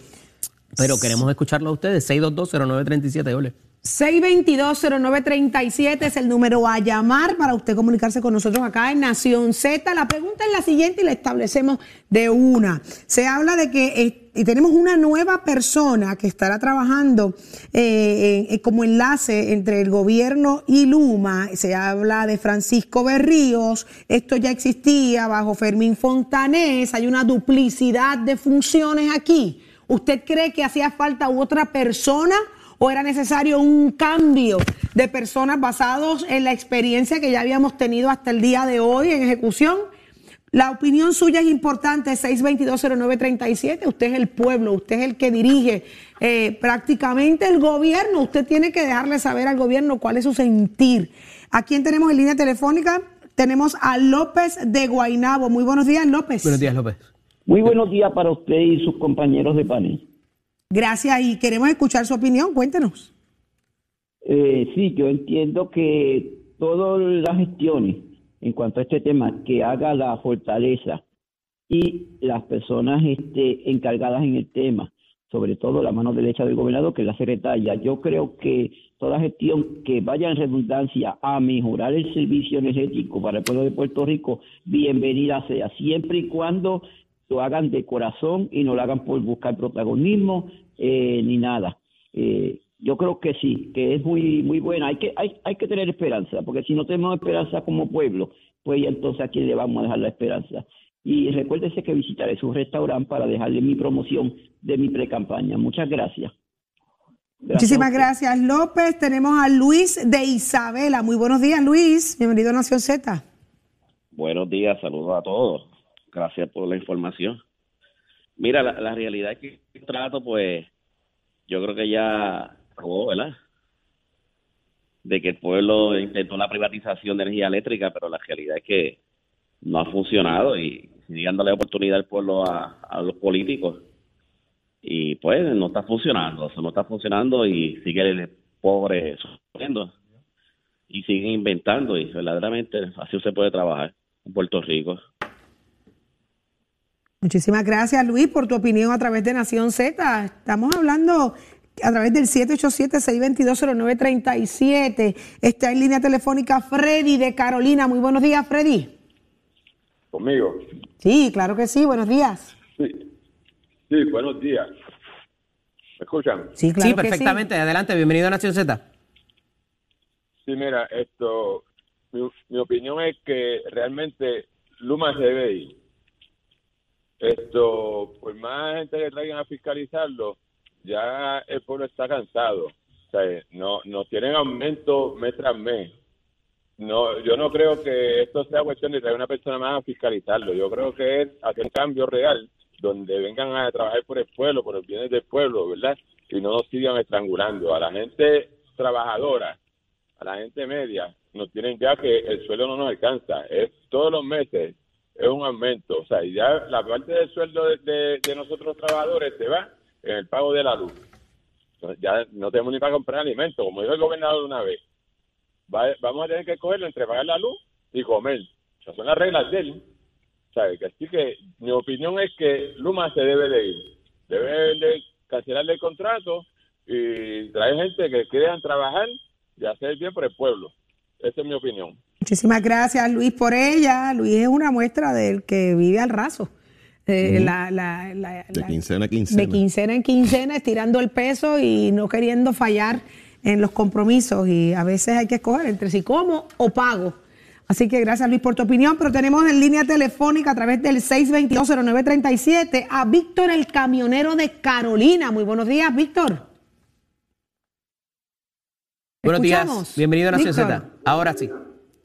Pero queremos escucharlo a ustedes. 6220937, ole. 622-0937 es el número a llamar para usted comunicarse con nosotros acá en Nación Z. La pregunta es la siguiente y la establecemos de una. Se habla de que eh, tenemos una nueva persona que estará trabajando eh, eh, como enlace entre el gobierno y Luma. Se habla de Francisco Berríos. Esto ya existía bajo Fermín Fontanés. Hay una duplicidad de funciones aquí. ¿Usted cree que hacía falta otra persona? O era necesario un cambio de personas basados en la experiencia que ya habíamos tenido hasta el día de hoy en ejecución. La opinión suya es importante, 6220937. Usted es el pueblo, usted es el que dirige eh, prácticamente el gobierno. Usted tiene que dejarle saber al gobierno cuál es su sentir. ¿A quién tenemos en línea telefónica? Tenemos a López de Guainabo. Muy buenos días, López. Buenos días, López. Muy buenos días para usted y sus compañeros de panel. Gracias y queremos escuchar su opinión. Cuéntenos. Eh, sí, yo entiendo que todas las gestiones en cuanto a este tema que haga la fortaleza y las personas este, encargadas en el tema, sobre todo la mano derecha del gobernador, que es la secretaria, yo creo que toda gestión que vaya en redundancia a mejorar el servicio energético para el pueblo de Puerto Rico, bienvenida sea, siempre y cuando lo hagan de corazón y no lo hagan por buscar protagonismo eh, ni nada. Eh, yo creo que sí, que es muy muy buena. Hay que hay, hay que tener esperanza, porque si no tenemos esperanza como pueblo, pues entonces a quién le vamos a dejar la esperanza. Y recuérdese que visitaré su restaurante para dejarle mi promoción de mi pre-campaña. Muchas gracias. Muchísimas gracias, López. Tenemos a Luis de Isabela. Muy buenos días, Luis. Bienvenido a Nación Z. Buenos días, saludos a todos. Gracias por la información. Mira, la, realidad es que el trato, pues, yo creo que ya acabó, ¿verdad? De que el pueblo intentó la privatización de energía eléctrica, pero la realidad es que no ha funcionado y sigue dándole oportunidad al pueblo a, los políticos. Y pues no está funcionando, eso no está funcionando y sigue el pobre sufriendo y siguen inventando y verdaderamente así se puede trabajar en Puerto Rico. Muchísimas gracias, Luis, por tu opinión a través de Nación Z. Estamos hablando a través del 787-622-0937. Está en línea telefónica Freddy de Carolina. Muy buenos días, Freddy. ¿Conmigo? Sí, claro que sí. Buenos días. Sí, sí buenos días. ¿Me escuchan? Sí, claro. Sí, perfectamente. Adelante, bienvenido a Nación Z. Sí, mira, esto, mi, mi opinión es que realmente Luma se debe ir esto, pues más gente que traigan a fiscalizarlo, ya el pueblo está cansado. O sea, no, no tienen aumento mes tras mes. No, yo no creo que esto sea cuestión de traer una persona más a fiscalizarlo. Yo creo que es hacer cambio real donde vengan a trabajar por el pueblo, por los bienes del pueblo, ¿verdad? Y no nos sigan estrangulando. A la gente trabajadora, a la gente media, nos tienen ya que el suelo no nos alcanza. Es todos los meses es un aumento. O sea, ya la parte del sueldo de, nosotros trabajadores se va en el pago de la luz. ya no tenemos ni para comprar alimentos, como dijo el gobernador una vez. vamos a tener que cogerlo entre pagar la luz y comer. Esas son las reglas de él. Que así que mi opinión es que Luma se debe de ir. Debe de cancelarle el contrato y traer gente que quieran trabajar y hacer bien por el pueblo. Esa es mi opinión. Muchísimas gracias, Luis, por ella. Luis es una muestra del que vive al raso. eh, la- la- la- De la- quincena a quincena. de quincena en quincena, estirando el peso y no queriendo fallar en los compromisos. Y a veces hay que escoger entre si como o pago. Así que gracias Luis por tu opinión, pero tenemos en línea telefónica a través del 6220937 a Víctor el camionero de Carolina. Muy buenos días, Víctor. Buenos días, bienvenido a Nación Víctor. Z. Ahora sí.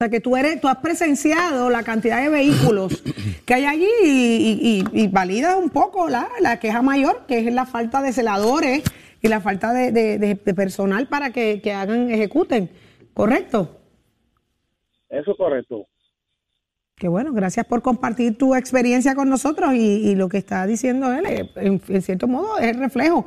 O sea, que tú eres, tú has presenciado la cantidad de vehículos que hay allí y, y, y- y validas un poco la, la queja mayor, que es la falta de celadores y la falta de, de- de- de personal para que, que hagan, ejecuten. ¿Correcto? Eso es correcto. Que bueno, gracias por compartir tu experiencia con nosotros y, y lo que está diciendo él, eh, en, en cierto modo, es el reflejo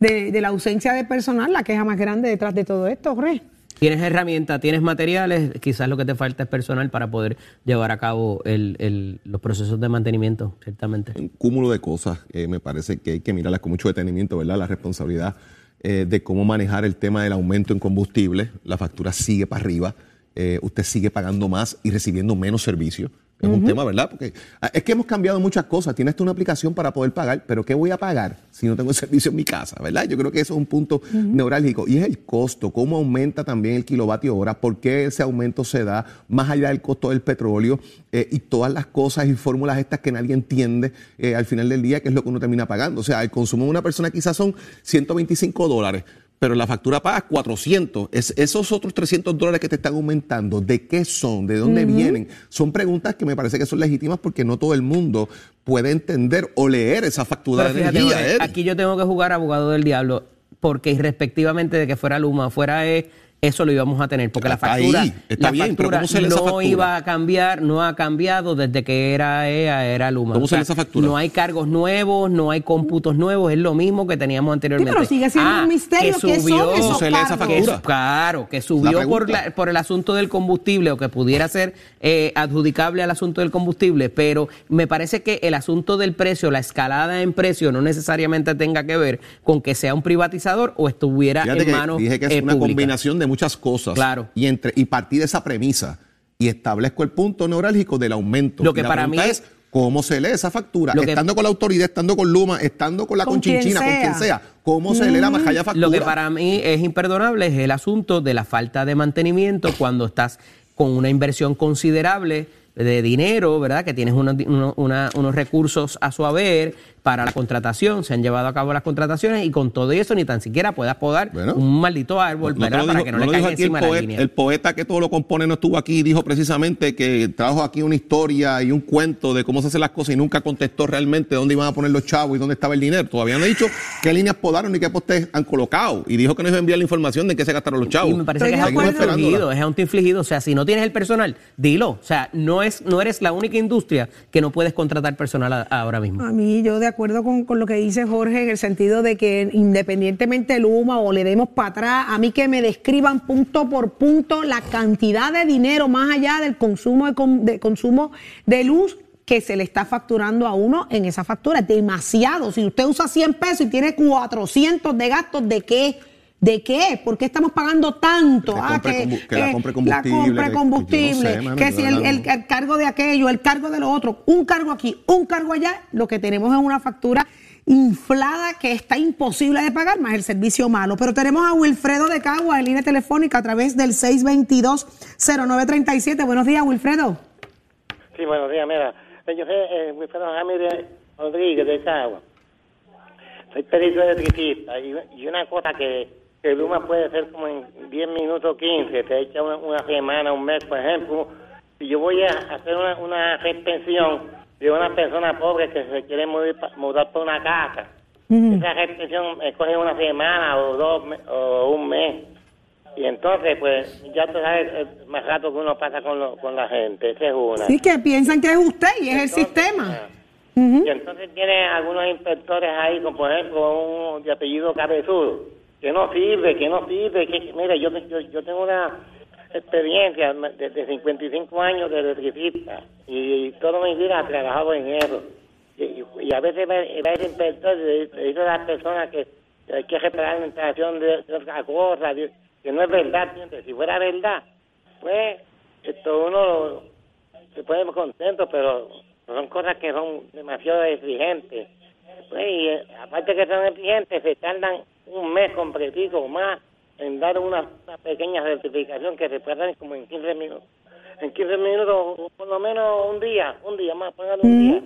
de, de la ausencia de personal, la queja más grande detrás de todo esto, Jorge. Tienes herramientas, tienes materiales, quizás lo que te falta es personal para poder llevar a cabo los procesos de mantenimiento, ciertamente. un cúmulo de cosas. eh, me parece que hay que mirarlas con mucho detenimiento, ¿verdad? La responsabilidad eh, de cómo manejar el tema del aumento en combustible. La factura sigue para arriba. eh, usted sigue pagando más y recibiendo menos servicio. Es un tema, ¿verdad? Porque ah, es que hemos cambiado muchas cosas. Tienes tú una aplicación para poder pagar, pero ¿qué voy a pagar si no tengo el (laughs) servicio en mi casa? ¿Verdad? Yo creo que eso es un punto neurálgico. Y es el costo, cómo aumenta también el kilovatio hora, por qué ese aumento se da más allá del costo del petróleo eh, y todas las cosas y fórmulas estas que nadie entiende eh, al final del día, que es lo que uno termina pagando. O sea, el consumo de una persona quizás son 125 dólares. Pero la factura paga 400. Es, esos otros 300 dólares que te están aumentando, ¿de qué son? ¿De dónde vienen? Son preguntas que me parece que son legítimas porque no todo el mundo puede entender o leer esa factura Pero de fíjate, energía. Aquí yo tengo que jugar abogado del diablo, porque irrespectivamente de que fuera Luma fuera E, eso lo íbamos a tener, porque la factura, ahí, está la bien, pero factura ¿cómo se lee esa no factura? iba a cambiar, no ha cambiado desde que era E a era Luma. ¿Cómo O se esa factura? No hay cargos nuevos, no hay cómputos nuevos, es lo mismo que teníamos anteriormente. pero sigue siendo un misterio que qué son subió, esos ¿Cómo se esa que factura? claro, que La subió por, la- por el asunto del combustible o que pudiera ser eh, adjudicable al asunto del combustible, pero me parece que el asunto del precio, la escalada en precio, no necesariamente tenga que ver con que sea un privatizador o estuviera Fíjate en que manos dije que es eh, una combinación de muchas cosas. Claro. Y, entre, y partí de esa premisa y establezco el punto neurálgico del aumento. Lo que la para pregunta mí- es cómo se lee esa factura. Lo que- estando con la autoridad, estando con Luma, estando con la Con quien conchinchina, con quien sea. ¿Cómo se lee la majalla factura? Lo que para mí es imperdonable es el asunto de la falta de mantenimiento cuando estás con una inversión considerable de dinero, ¿verdad? Que tienes una- unos recursos a su haber para la contratación, se han llevado a cabo las contrataciones y con todo eso ni tan siquiera puedas podar un maldito árbol, No para dijo- que no, no le caiga aquí el, encima la poeta, línea. el poeta que todo lo compone no estuvo aquí y dijo precisamente que trajo aquí una historia y un cuento de cómo se hacen las cosas y nunca contestó realmente dónde iban a poner los chavos y dónde estaba el dinero. Todavía no ha dicho qué líneas podaron ni qué postes han colocado y dijo que nos iba a enviar la información de en qué se gastaron los chavos. Y me parece que es autoinfligido, es autoinfligido. O sea, si no tienes el personal, dilo. O sea, no, es, no eres la única industria que no puedes contratar personal a- ahora mismo. A mí, yo de acuerdo con, con lo que dice Jorge, en el sentido de que independientemente del Luma o le demos para atrás, a mí que me describan punto por punto la cantidad de dinero más allá del consumo de, con- de consumo de luz que se le está facturando a uno en esa factura. Demasiado. Si usted usa 100 pesos y tiene 400 de gastos, ¿de qué? ¿De qué? ¿Por qué estamos pagando tanto? Ah, Que compre combu- que la compre combustible, La compra que- combustible, yo no sé, mano, que si el, el- el cargo de aquello, el cargo de lo otro, un cargo aquí, un cargo allá, lo que tenemos es una factura inflada que está imposible de pagar, más el servicio malo. Pero tenemos a Wilfredo de Cagua en línea telefónica a través del 622-0937. Buenos días, Wilfredo. Sí, buenos días, mira. Yo soy eh, Wilfredo Ramírez Rodríguez de Cagua. Soy perito electricista y, y una cosa que, que Luma puede ser como en 10 minutos 15, te echa una, una semana, un mes, por ejemplo. Si yo voy a hacer una, una de una persona pobre que se quiere mudar, mudar por una casa, esa retención coge una semana o dos o un mes. Y entonces, pues, ya tú sabes el más rato que uno pasa con, lo- con la gente, esa es una. Sí, que piensan que es usted y es el sistema. Y entonces tiene algunos inspectores ahí, como por ejemplo un de apellido Cabezudo, que no sirve, que no sirve. Que, mire, yo, yo, yo tengo una experiencia de, de 55 años de electricista y, toda mi vida he trabajado en eso. Y, y a veces me, me le dice a las personas que hay que reparar la instalación de, de otra cosa, que no es verdad. ¿entiendes? Si fuera verdad, pues esto uno se puede ir contento, pero son cosas que son demasiado exigentes. Pues, y eh, aparte que son exigentes, se tardan un mes completico o más en dar una, una pequeña certificación que se dar como en 15 minutos. En 15 minutos, por lo menos un día, un día más, póngale un día.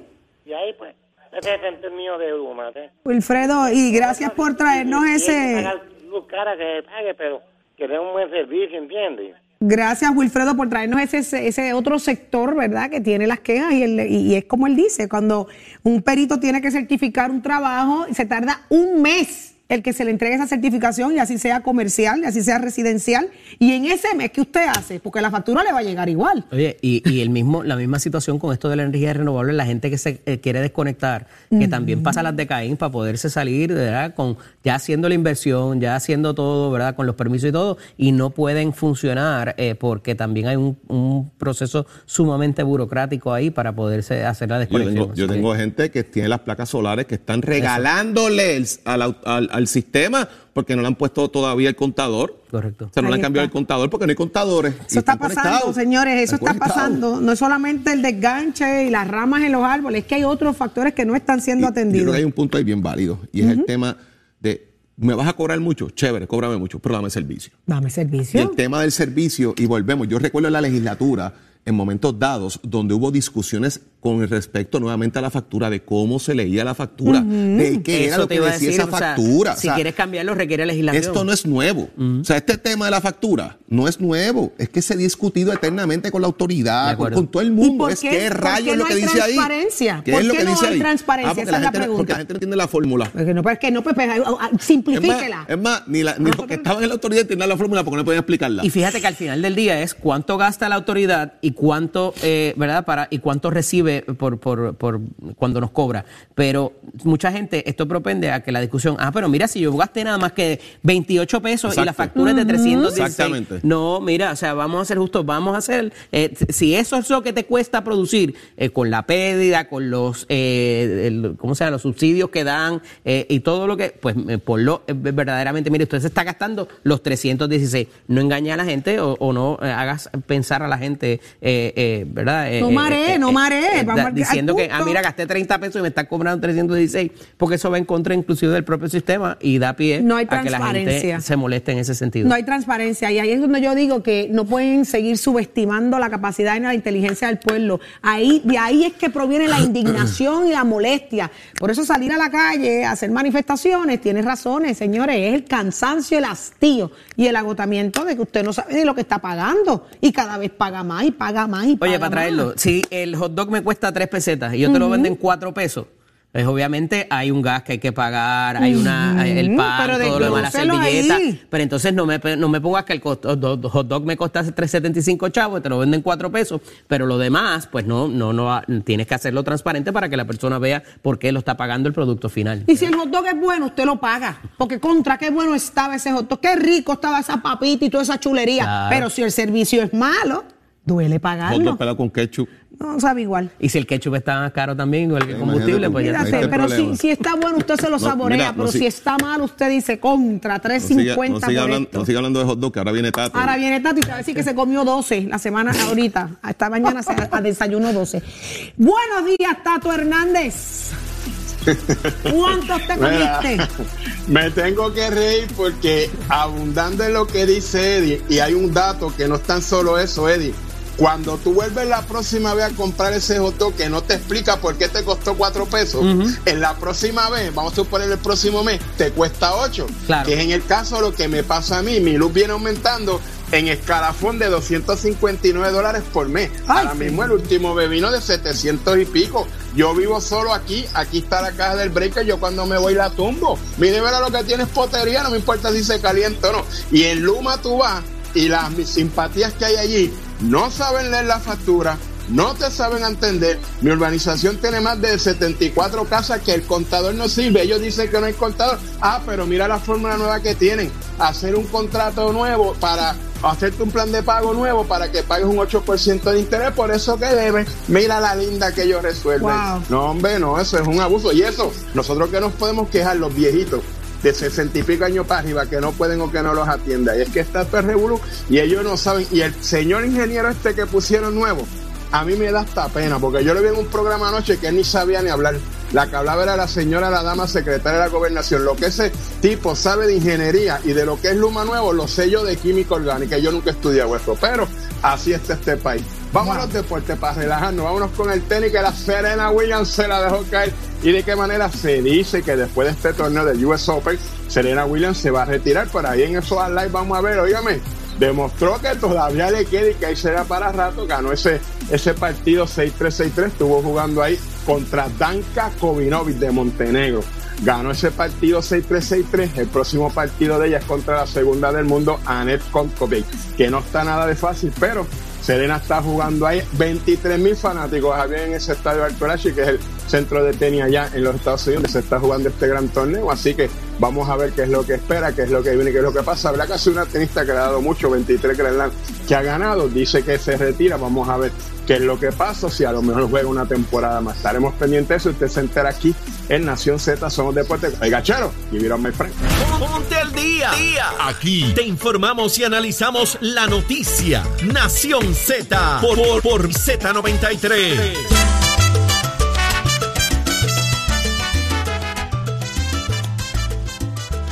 Y ahí, pues, ese es el mío de Luma. ¿eh? Wilfredo, y gracias por traernos Y ese... pagar luz cara que se pague, pero que dé un buen servicio, ¿entiendes? Gracias, Wilfredo, por traernos ese, ese otro sector, ¿verdad?, que tiene las quejas. Y, el- y es como él dice, cuando un perito tiene que certificar un trabajo, se tarda un mes el que se le entregue esa certificación, y así sea comercial, y así sea residencial. Y en ese mes, ¿qué usted hace? Porque la factura le va a llegar igual. Oye, y, y el mismo, la misma situación con esto de la energía renovable, la gente que se eh, quiere desconectar, que también pasa las de Caín para poderse salir, ¿verdad? Con, ya haciendo la inversión, ya haciendo todo, ¿verdad? Con los permisos y todo, y no pueden funcionar eh, porque también hay un, un proceso sumamente burocrático ahí para poderse hacer la Yo desconexión. tengo, yo tengo gente que tiene las placas solares que están regalándole el- al, au- al- al sistema porque no le han puesto todavía el contador. Correcto. O sea, no le han cambiado está. el contador porque no hay contadores. Eso está pasando, conectados. señores, eso Están está conectados. pasando. No es solamente el desganche y las ramas en los árboles, es que hay otros factores que no están siendo Yo creo atendidos. que hay un punto ahí bien válido y es el tema de, ¿me vas a cobrar mucho? Chévere, cóbrame mucho, pero dame servicio. Dame Y servicio. el tema del servicio, y volvemos, yo recuerdo en la legislatura, en momentos dados, donde hubo discusiones con respecto nuevamente a la factura, de cómo se leía la factura, de qué era Eso lo te que decía decir, esa o sea, factura. O si sea, quieres cambiarlo, requiere legislación. esto no es nuevo. O sea, este tema de la factura no es nuevo. Es que se ha discutido eternamente con la autoridad, con, con todo el ¿Y mundo. por Es qué- por rayos es no lo que dice ahí. transparencia? ¿Qué ¿Por es lo qué que no dice hay ahí? transparencia? Ah, porque Esa la es la gente pregunta. Porque la gente no entiende la fórmula. Porque no, pues que no, pues, pues, ah, ah, Es más, simplifíquela. es más, ni, la- ni los que estaban en la autoridad entienden la fórmula porque no podían explicarla. Y fíjate que al final del día es cuánto gasta la autoridad y cuánto, eh, ¿verdad? Para, y cuánto recibe por, por, por cuando nos cobra. Pero mucha gente, esto propende a que la discusión, ah, pero mira, si yo gasté nada más que 28 pesos y la factura es de Ujú. 316. Exactamente. No, mira, o sea, vamos a ser justos, vamos a hacer, eh, si eso es lo que te cuesta producir, eh, con la pérdida, con los, eh, el- ¿cómo se llama? Los subsidios que dan eh, y todo lo que, pues eh, ponlo eh, verdaderamente, mire, usted se está gastando los 316. No engañe a la gente o, o no eh, hagas pensar a la gente, eh, eh, ¿verdad? Eh, No eh, eh, no eh, da- diciendo que, ah, mira, gasté 30 pesos y me están cobrando 316, porque eso va en contra inclusive del propio sistema y da pie No hay a que la gente se moleste en ese sentido. No hay transparencia y ahí es donde yo digo que no pueden seguir subestimando la capacidad y la inteligencia del pueblo. Ahí, de ahí es que proviene la indignación y la molestia. Por eso salir a la calle, hacer manifestaciones, tiene razones, señores, es el cansancio, el hastío y el agotamiento de que usted no sabe ni lo que está pagando y cada vez paga más y paga más y paga Oye, para más. traerlo, si el hot dog me cuesta tres pesetas y yo te lo Ujú. vendo en cuatro pesos, pues obviamente hay un gas que hay que pagar, hay una el pan, pero todo lo demás, la servilleta. ahí. Pero entonces no me, no me pongas que el costo- do- hot dog me costase 3.75 chavos y te lo venden en cuatro pesos, pero lo demás, pues no, no, no, tienes que hacerlo transparente para que la persona vea por qué lo está pagando el producto final. Y si el hot dog es bueno, usted lo paga. Porque contra qué bueno estaba ese hot dog, qué rico estaba esa papita y toda esa chulería. Claro. Pero si el servicio es malo, duele Hot pagarlo. dog pelado con ketchup. No sabe igual. Y si el ketchup está más caro también, que el combustible, pues ya está. pero si, si está bueno, usted se lo (laughs) No, saborea. mira, no pero si está mal, usted dice contra, No siga, 3.50 no siga hablando, no siga hablando de hot dog, que ahora viene Tato. Ahora viene Tati y te va a decir que se comió 12 la semana (laughs) ahorita. Esta mañana se a desayuno 12. Buenos días, Tato Hernández. (laughs) ¿Cuántos te Mira, comiste? me tengo que reír porque abundando en lo que dice Eddie, y hay un dato que no es tan solo eso, Eddie. Cuando tú vuelves la próxima vez a comprar ese hot que no te explica por qué te costó cuatro pesos, en la próxima vez, vamos a suponer el próximo mes, te cuesta ocho. Claro. Que es en el caso lo que me pasa a mí. Mi luz viene aumentando en escalafón de 259 dólares por mes. Ahora mismo el último me vino de 700 y pico. Yo vivo solo aquí, aquí está la caja del breaker, yo cuando me voy la tumbo. Mire, verá lo que tiene es potería, no me importa si se calienta o no. Y en Luma tú vas y las mis simpatías que hay allí no saben leer la factura, no te saben entender. Mi urbanización tiene más de 74 casas que el contador no sirve. Ellos dicen que no hay contador. Ah, pero mira la fórmula nueva que tienen. Hacer un contrato nuevo para hacerte un plan de pago nuevo para que pagues un 8% de interés por eso que debes. Mira la linda que ellos resuelven. Wow. No, hombre, no, eso es un abuso. Y eso, nosotros que nos podemos quejar, los viejitos de 60 y pico años para arriba que no pueden o que no los atienda. Y es que está el y ellos no saben. Y el señor ingeniero este que pusieron nuevo, a mí me da hasta pena, porque yo lo vi en un programa anoche que él ni sabía ni hablar. La que hablaba era la señora, la dama secretaria de la gobernación. Lo que ese tipo sabe de ingeniería y de lo que es Luma Nuevo, lo sé yo de química orgánica. Yo nunca he estudiado esto, pero así está este país. Vamos a los deportes para relajarnos. Vámonos con el tenis que la Serena Williams se la dejó caer. Y de qué manera se dice que después de este torneo del US Open, Serena Williams se va a retirar. Por ahí en esos live vamos a ver, óigame, demostró que todavía le queda y que ahí será para rato. Ganó ese, ese partido 6-3-6-3. Estuvo jugando ahí contra Danka Kovinovic de Montenegro. Ganó ese partido 6-3-6-3. El próximo partido de ella es contra la segunda del mundo, Anet Kontkovic, que no está nada de fácil, pero Serena está jugando ahí. 23 mil fanáticos había en ese estadio Altorachi, que es el centro de tenis allá en los Estados Unidos, se está jugando este gran torneo. Así que vamos a ver qué es lo que espera, qué es lo que viene, qué es lo que pasa. Habrá casi una tenista que le ha dado mucho, 23 Grand que ha ganado. Dice que se retira. Vamos a ver qué es lo que pasa, si a lo mejor juega una temporada más. Estaremos pendientes de eso. Usted se entera aquí en Nación Z, somos deportes. El gachero, y vieron my friend. Ponte al día. Aquí te informamos y analizamos la noticia. Nación Z por, por, por Z93.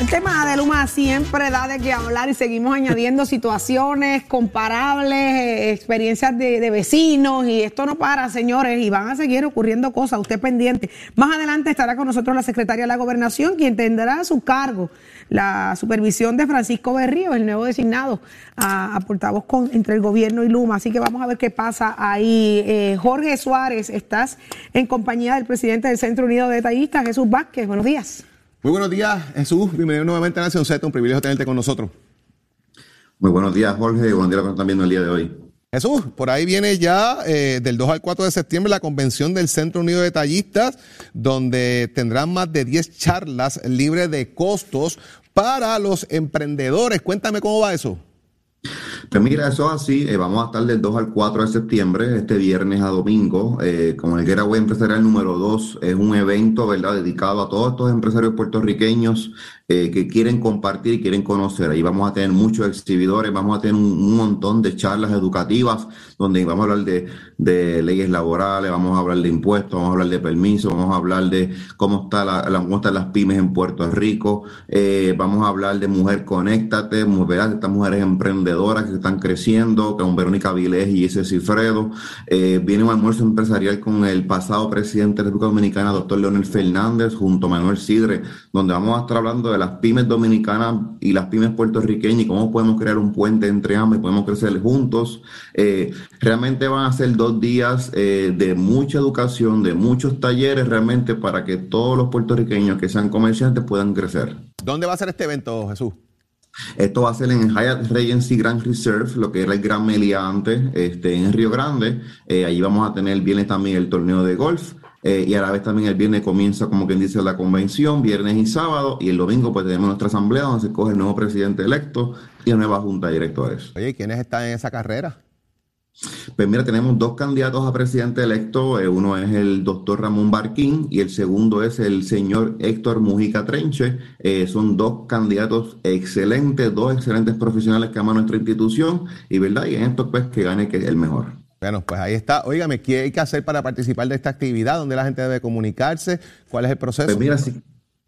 El tema de Luma siempre da de qué hablar y seguimos añadiendo situaciones comparables, eh, experiencias de, vecinos y esto no para, señores, y van a seguir ocurriendo cosas, usted pendiente. Más adelante estará con nosotros la secretaria de la Gobernación, quien tendrá a su cargo la supervisión de Francisco Berrío, el nuevo designado a, a portavoz con, entre el gobierno y Luma. Así que vamos a ver qué pasa ahí. Eh, Jorge Suárez, estás en compañía del presidente del Centro Unido de Detallistas, Jesús Vázquez. Buenos días. Muy buenos días, Jesús. Bienvenido nuevamente a Nación Z. Un privilegio tenerte con nosotros. Muy buenos días, Jorge, y buenos días a los que están viendo el día de hoy. Jesús, por ahí viene ya eh, del 2 al 4 de septiembre la convención del Centro Unido de Detallistas, donde tendrán más de 10 charlas libres de costos para los emprendedores. Cuéntame cómo va eso. Pues mira, eso es así. eh, vamos a estar del 2 al 4 de septiembre, este viernes a domingo, eh, como el Getaway Empresarial número 2. Es un evento, ¿verdad?, dedicado a todos estos empresarios puertorriqueños eh, que quieren compartir y quieren conocer. Ahí vamos a tener muchos exhibidores, vamos a tener un, montón de charlas educativas donde vamos a hablar de, leyes laborales, vamos a hablar de impuestos, vamos a hablar de permisos, vamos a hablar de cómo, está la, cómo están las pymes en Puerto Rico, eh, vamos a hablar de Mujer Conéctate, ¿verdad? estas mujeres emprendedoras que están creciendo, con Verónica Vilés y ese Cifredo. Eh, viene un almuerzo empresarial con el pasado presidente de la República Dominicana, doctor Leonel Fernández, junto a Manuel Sidre, donde vamos a estar hablando de las pymes dominicanas y las pymes puertorriqueñas y cómo podemos crear un puente entre ambas y podemos crecer juntos. Eh, realmente van a ser dos días eh, de mucha educación, de muchos talleres realmente para que todos los puertorriqueños que sean comerciantes puedan crecer. ¿Dónde va a ser este evento, Jesús? Esto va a ser en Hyatt Regency Grand Reserve, lo que era el Gran Meliá antes, este, en Río Grande. Eh, allí vamos a tener el viernes también el torneo de golf. eh, y a la vez también el viernes comienza, como quien dice, la convención, viernes y sábado. Y el domingo pues tenemos nuestra asamblea donde se escoge el nuevo presidente electo y la nueva junta de directores. Oye, ¿quiénes están en esa carrera? Pues mira, tenemos dos candidatos a presidente electo. eh, uno es el doctor Ramón Barquín y el segundo es el señor Héctor Mujica Trenche. Eh, son dos candidatos excelentes, dos excelentes profesionales que aman nuestra institución y verdad, y en esto pues que gane que es el mejor. Bueno, pues ahí está. Óigame, ¿qué hay que hacer para participar de esta actividad? ¿Dónde la gente debe comunicarse? ¿Cuál es el proceso? Pues mira, si,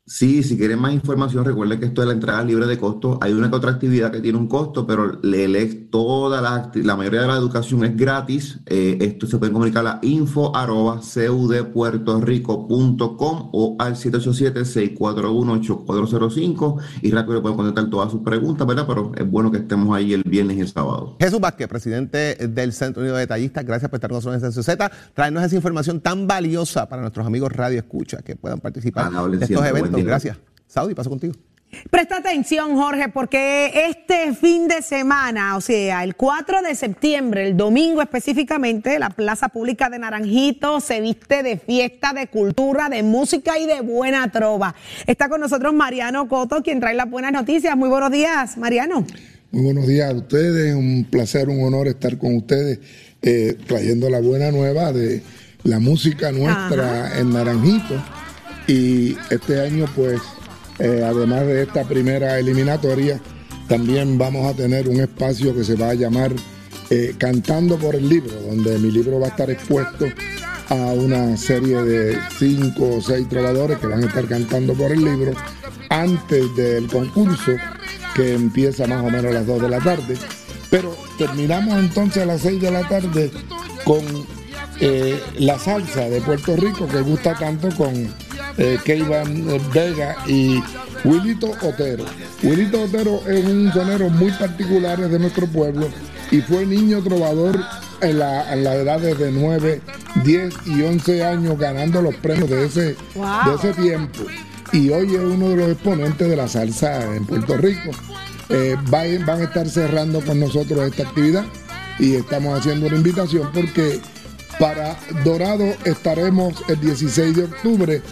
sí, si quieren más información, recuerden que esto de la entrada libre de costo. Hay una que otra actividad que tiene un costo, pero le, toda la, la mayoría de la educación es gratis. Eh, esto se puede comunicar a info arroba cudpuertorico.com o al 787-641-8405 y rápido pueden contestar todas sus preguntas, ¿verdad? Pero es bueno que estemos ahí el viernes y el sábado. Jesús Vázquez, presidente del Centro Unido de Detallistas, gracias por estar con nosotros en Censo Z, traernos esa información tan valiosa para nuestros amigos Radio Escucha que puedan participar Amable de estos eventos. Gracias. Saudi, paso contigo. Presta atención, Jorge, porque este fin de semana, o sea, el 4 de septiembre, el domingo específicamente, la Plaza Pública de Naranjito se viste de fiesta, de cultura, de música y de buena trova. Está con nosotros Mariano Coto, quien trae las buenas noticias. Muy buenos días, Mariano. Muy buenos días a ustedes, un placer, un honor estar con ustedes eh, trayendo la buena nueva de la música nuestra en Naranjito. Y este año, pues, eh, además de esta primera eliminatoria, también vamos a tener un espacio que se va a llamar eh, Cantando por el Libro, donde mi libro va a estar expuesto a una serie de cinco o seis trovadores que van a estar cantando por el libro antes del concurso que empieza más o menos a las 2 de la tarde. Pero terminamos entonces a las 6 de la tarde con eh, la salsa de Puerto Rico que gusta tanto con eh, Keivan Vega y Wilito Otero. Wilito Otero es un sonero muy particular de nuestro pueblo y fue niño trovador en la, en la edad de 9, 10 y 11 años ganando los premios de ese, de ese tiempo. Y hoy es uno de los exponentes de la salsa en Puerto Rico. Eh, van, van a estar cerrando con nosotros esta actividad y estamos haciendo una invitación porque para Dorado estaremos el 16 de octubre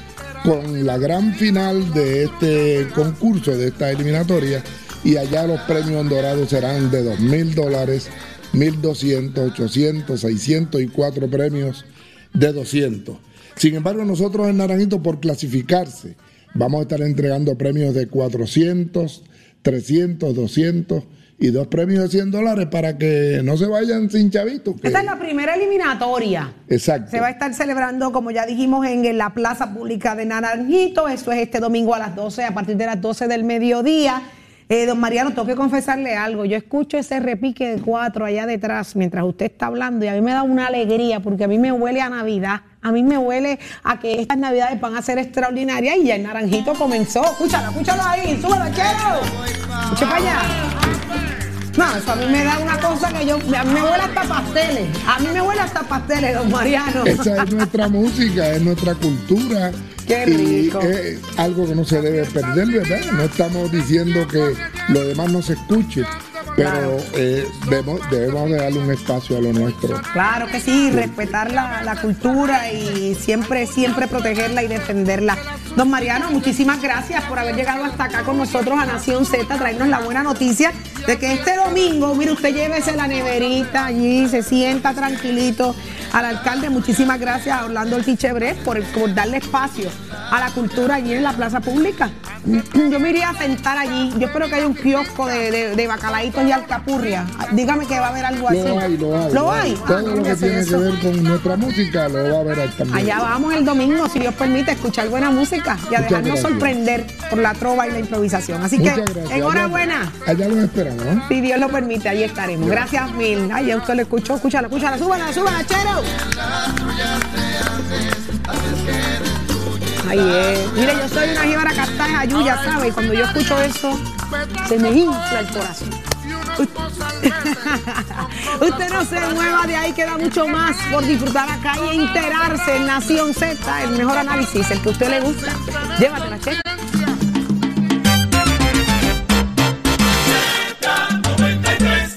con la gran final de este concurso, de esta eliminatoria, y allá los premios en Dorado serán de 2 mil dólares, 1.200, 800, 600 y cuatro premios de 200. Sin embargo, nosotros en Naranjito, por clasificarse, vamos a estar entregando premios de 400, 300, 200 y dos premios de 100 dólares para que no se vayan sin chavitos. que- Esta es la primera eliminatoria. Exacto. Se va a estar celebrando, como ya dijimos, en la Plaza Pública de Naranjito. Eso es este domingo a las 12, a partir de las 12 del mediodía. Eh, don Mariano, tengo que confesarle algo. Yo escucho ese repique de cuatro allá detrás mientras usted está hablando y a mí me da una alegría porque a mí me huele a Navidad. A mí me huele a que estas Navidades van a ser extraordinarias y ya el Naranjito comenzó. Escúchalo, escúchalo ahí. Súbelo, chero. Escuche para allá. No, eso a mí me da una cosa que yo, a mí me huele hasta pasteles. A mí me huele hasta pasteles, don Mariano. Esa es nuestra música, es nuestra cultura. Qué y rico. es algo que no se debe perder, ¿verdad? No estamos diciendo que lo demás no se escuche, pero eh, debemos, debemos de darle un espacio a lo nuestro. Claro que sí, respetar la, la cultura y siempre, siempre protegerla y defenderla. Don Mariano, muchísimas gracias por haber llegado hasta acá con nosotros a Nación Z, traernos la buena noticia de que este domingo, mire, usted llévese la neverita allí, se sienta tranquilito. Al alcalde, muchísimas gracias a Orlando Ortiz por, por darle espacio a la cultura allí en la plaza pública. Yo me iría a sentar allí. Yo espero que haya un kiosco de, de, de bacalaitos y alcapurria. Dígame que va a haber algo así. Lo hay, lo hay. ¿Lo hay? Ah, Todo lo que tiene que ver con nuestra música lo va a ver ahí también. Allá vamos el domingo, si Dios permite, escuchar buena música y a dejarnos sorprender por la trova y la improvisación. Así que, enhorabuena. Allá, allá los esperamos, ¿no? Si Dios lo permite, ahí estaremos. Gracias mil. Ay, ya usted lo escuchó, escúchala, escúchala, súbala, súbala, chero. Ay, eh. Mire, yo soy una jíbara castaja yuya, ¿sabe? Y cuando yo escucho eso, se me infla el corazón. (laughs) Usted no se mueva de ahí, queda mucho más por disfrutar acá y enterarse en Nación Z, el mejor análisis, el que a usted le gusta. Llévatela, che.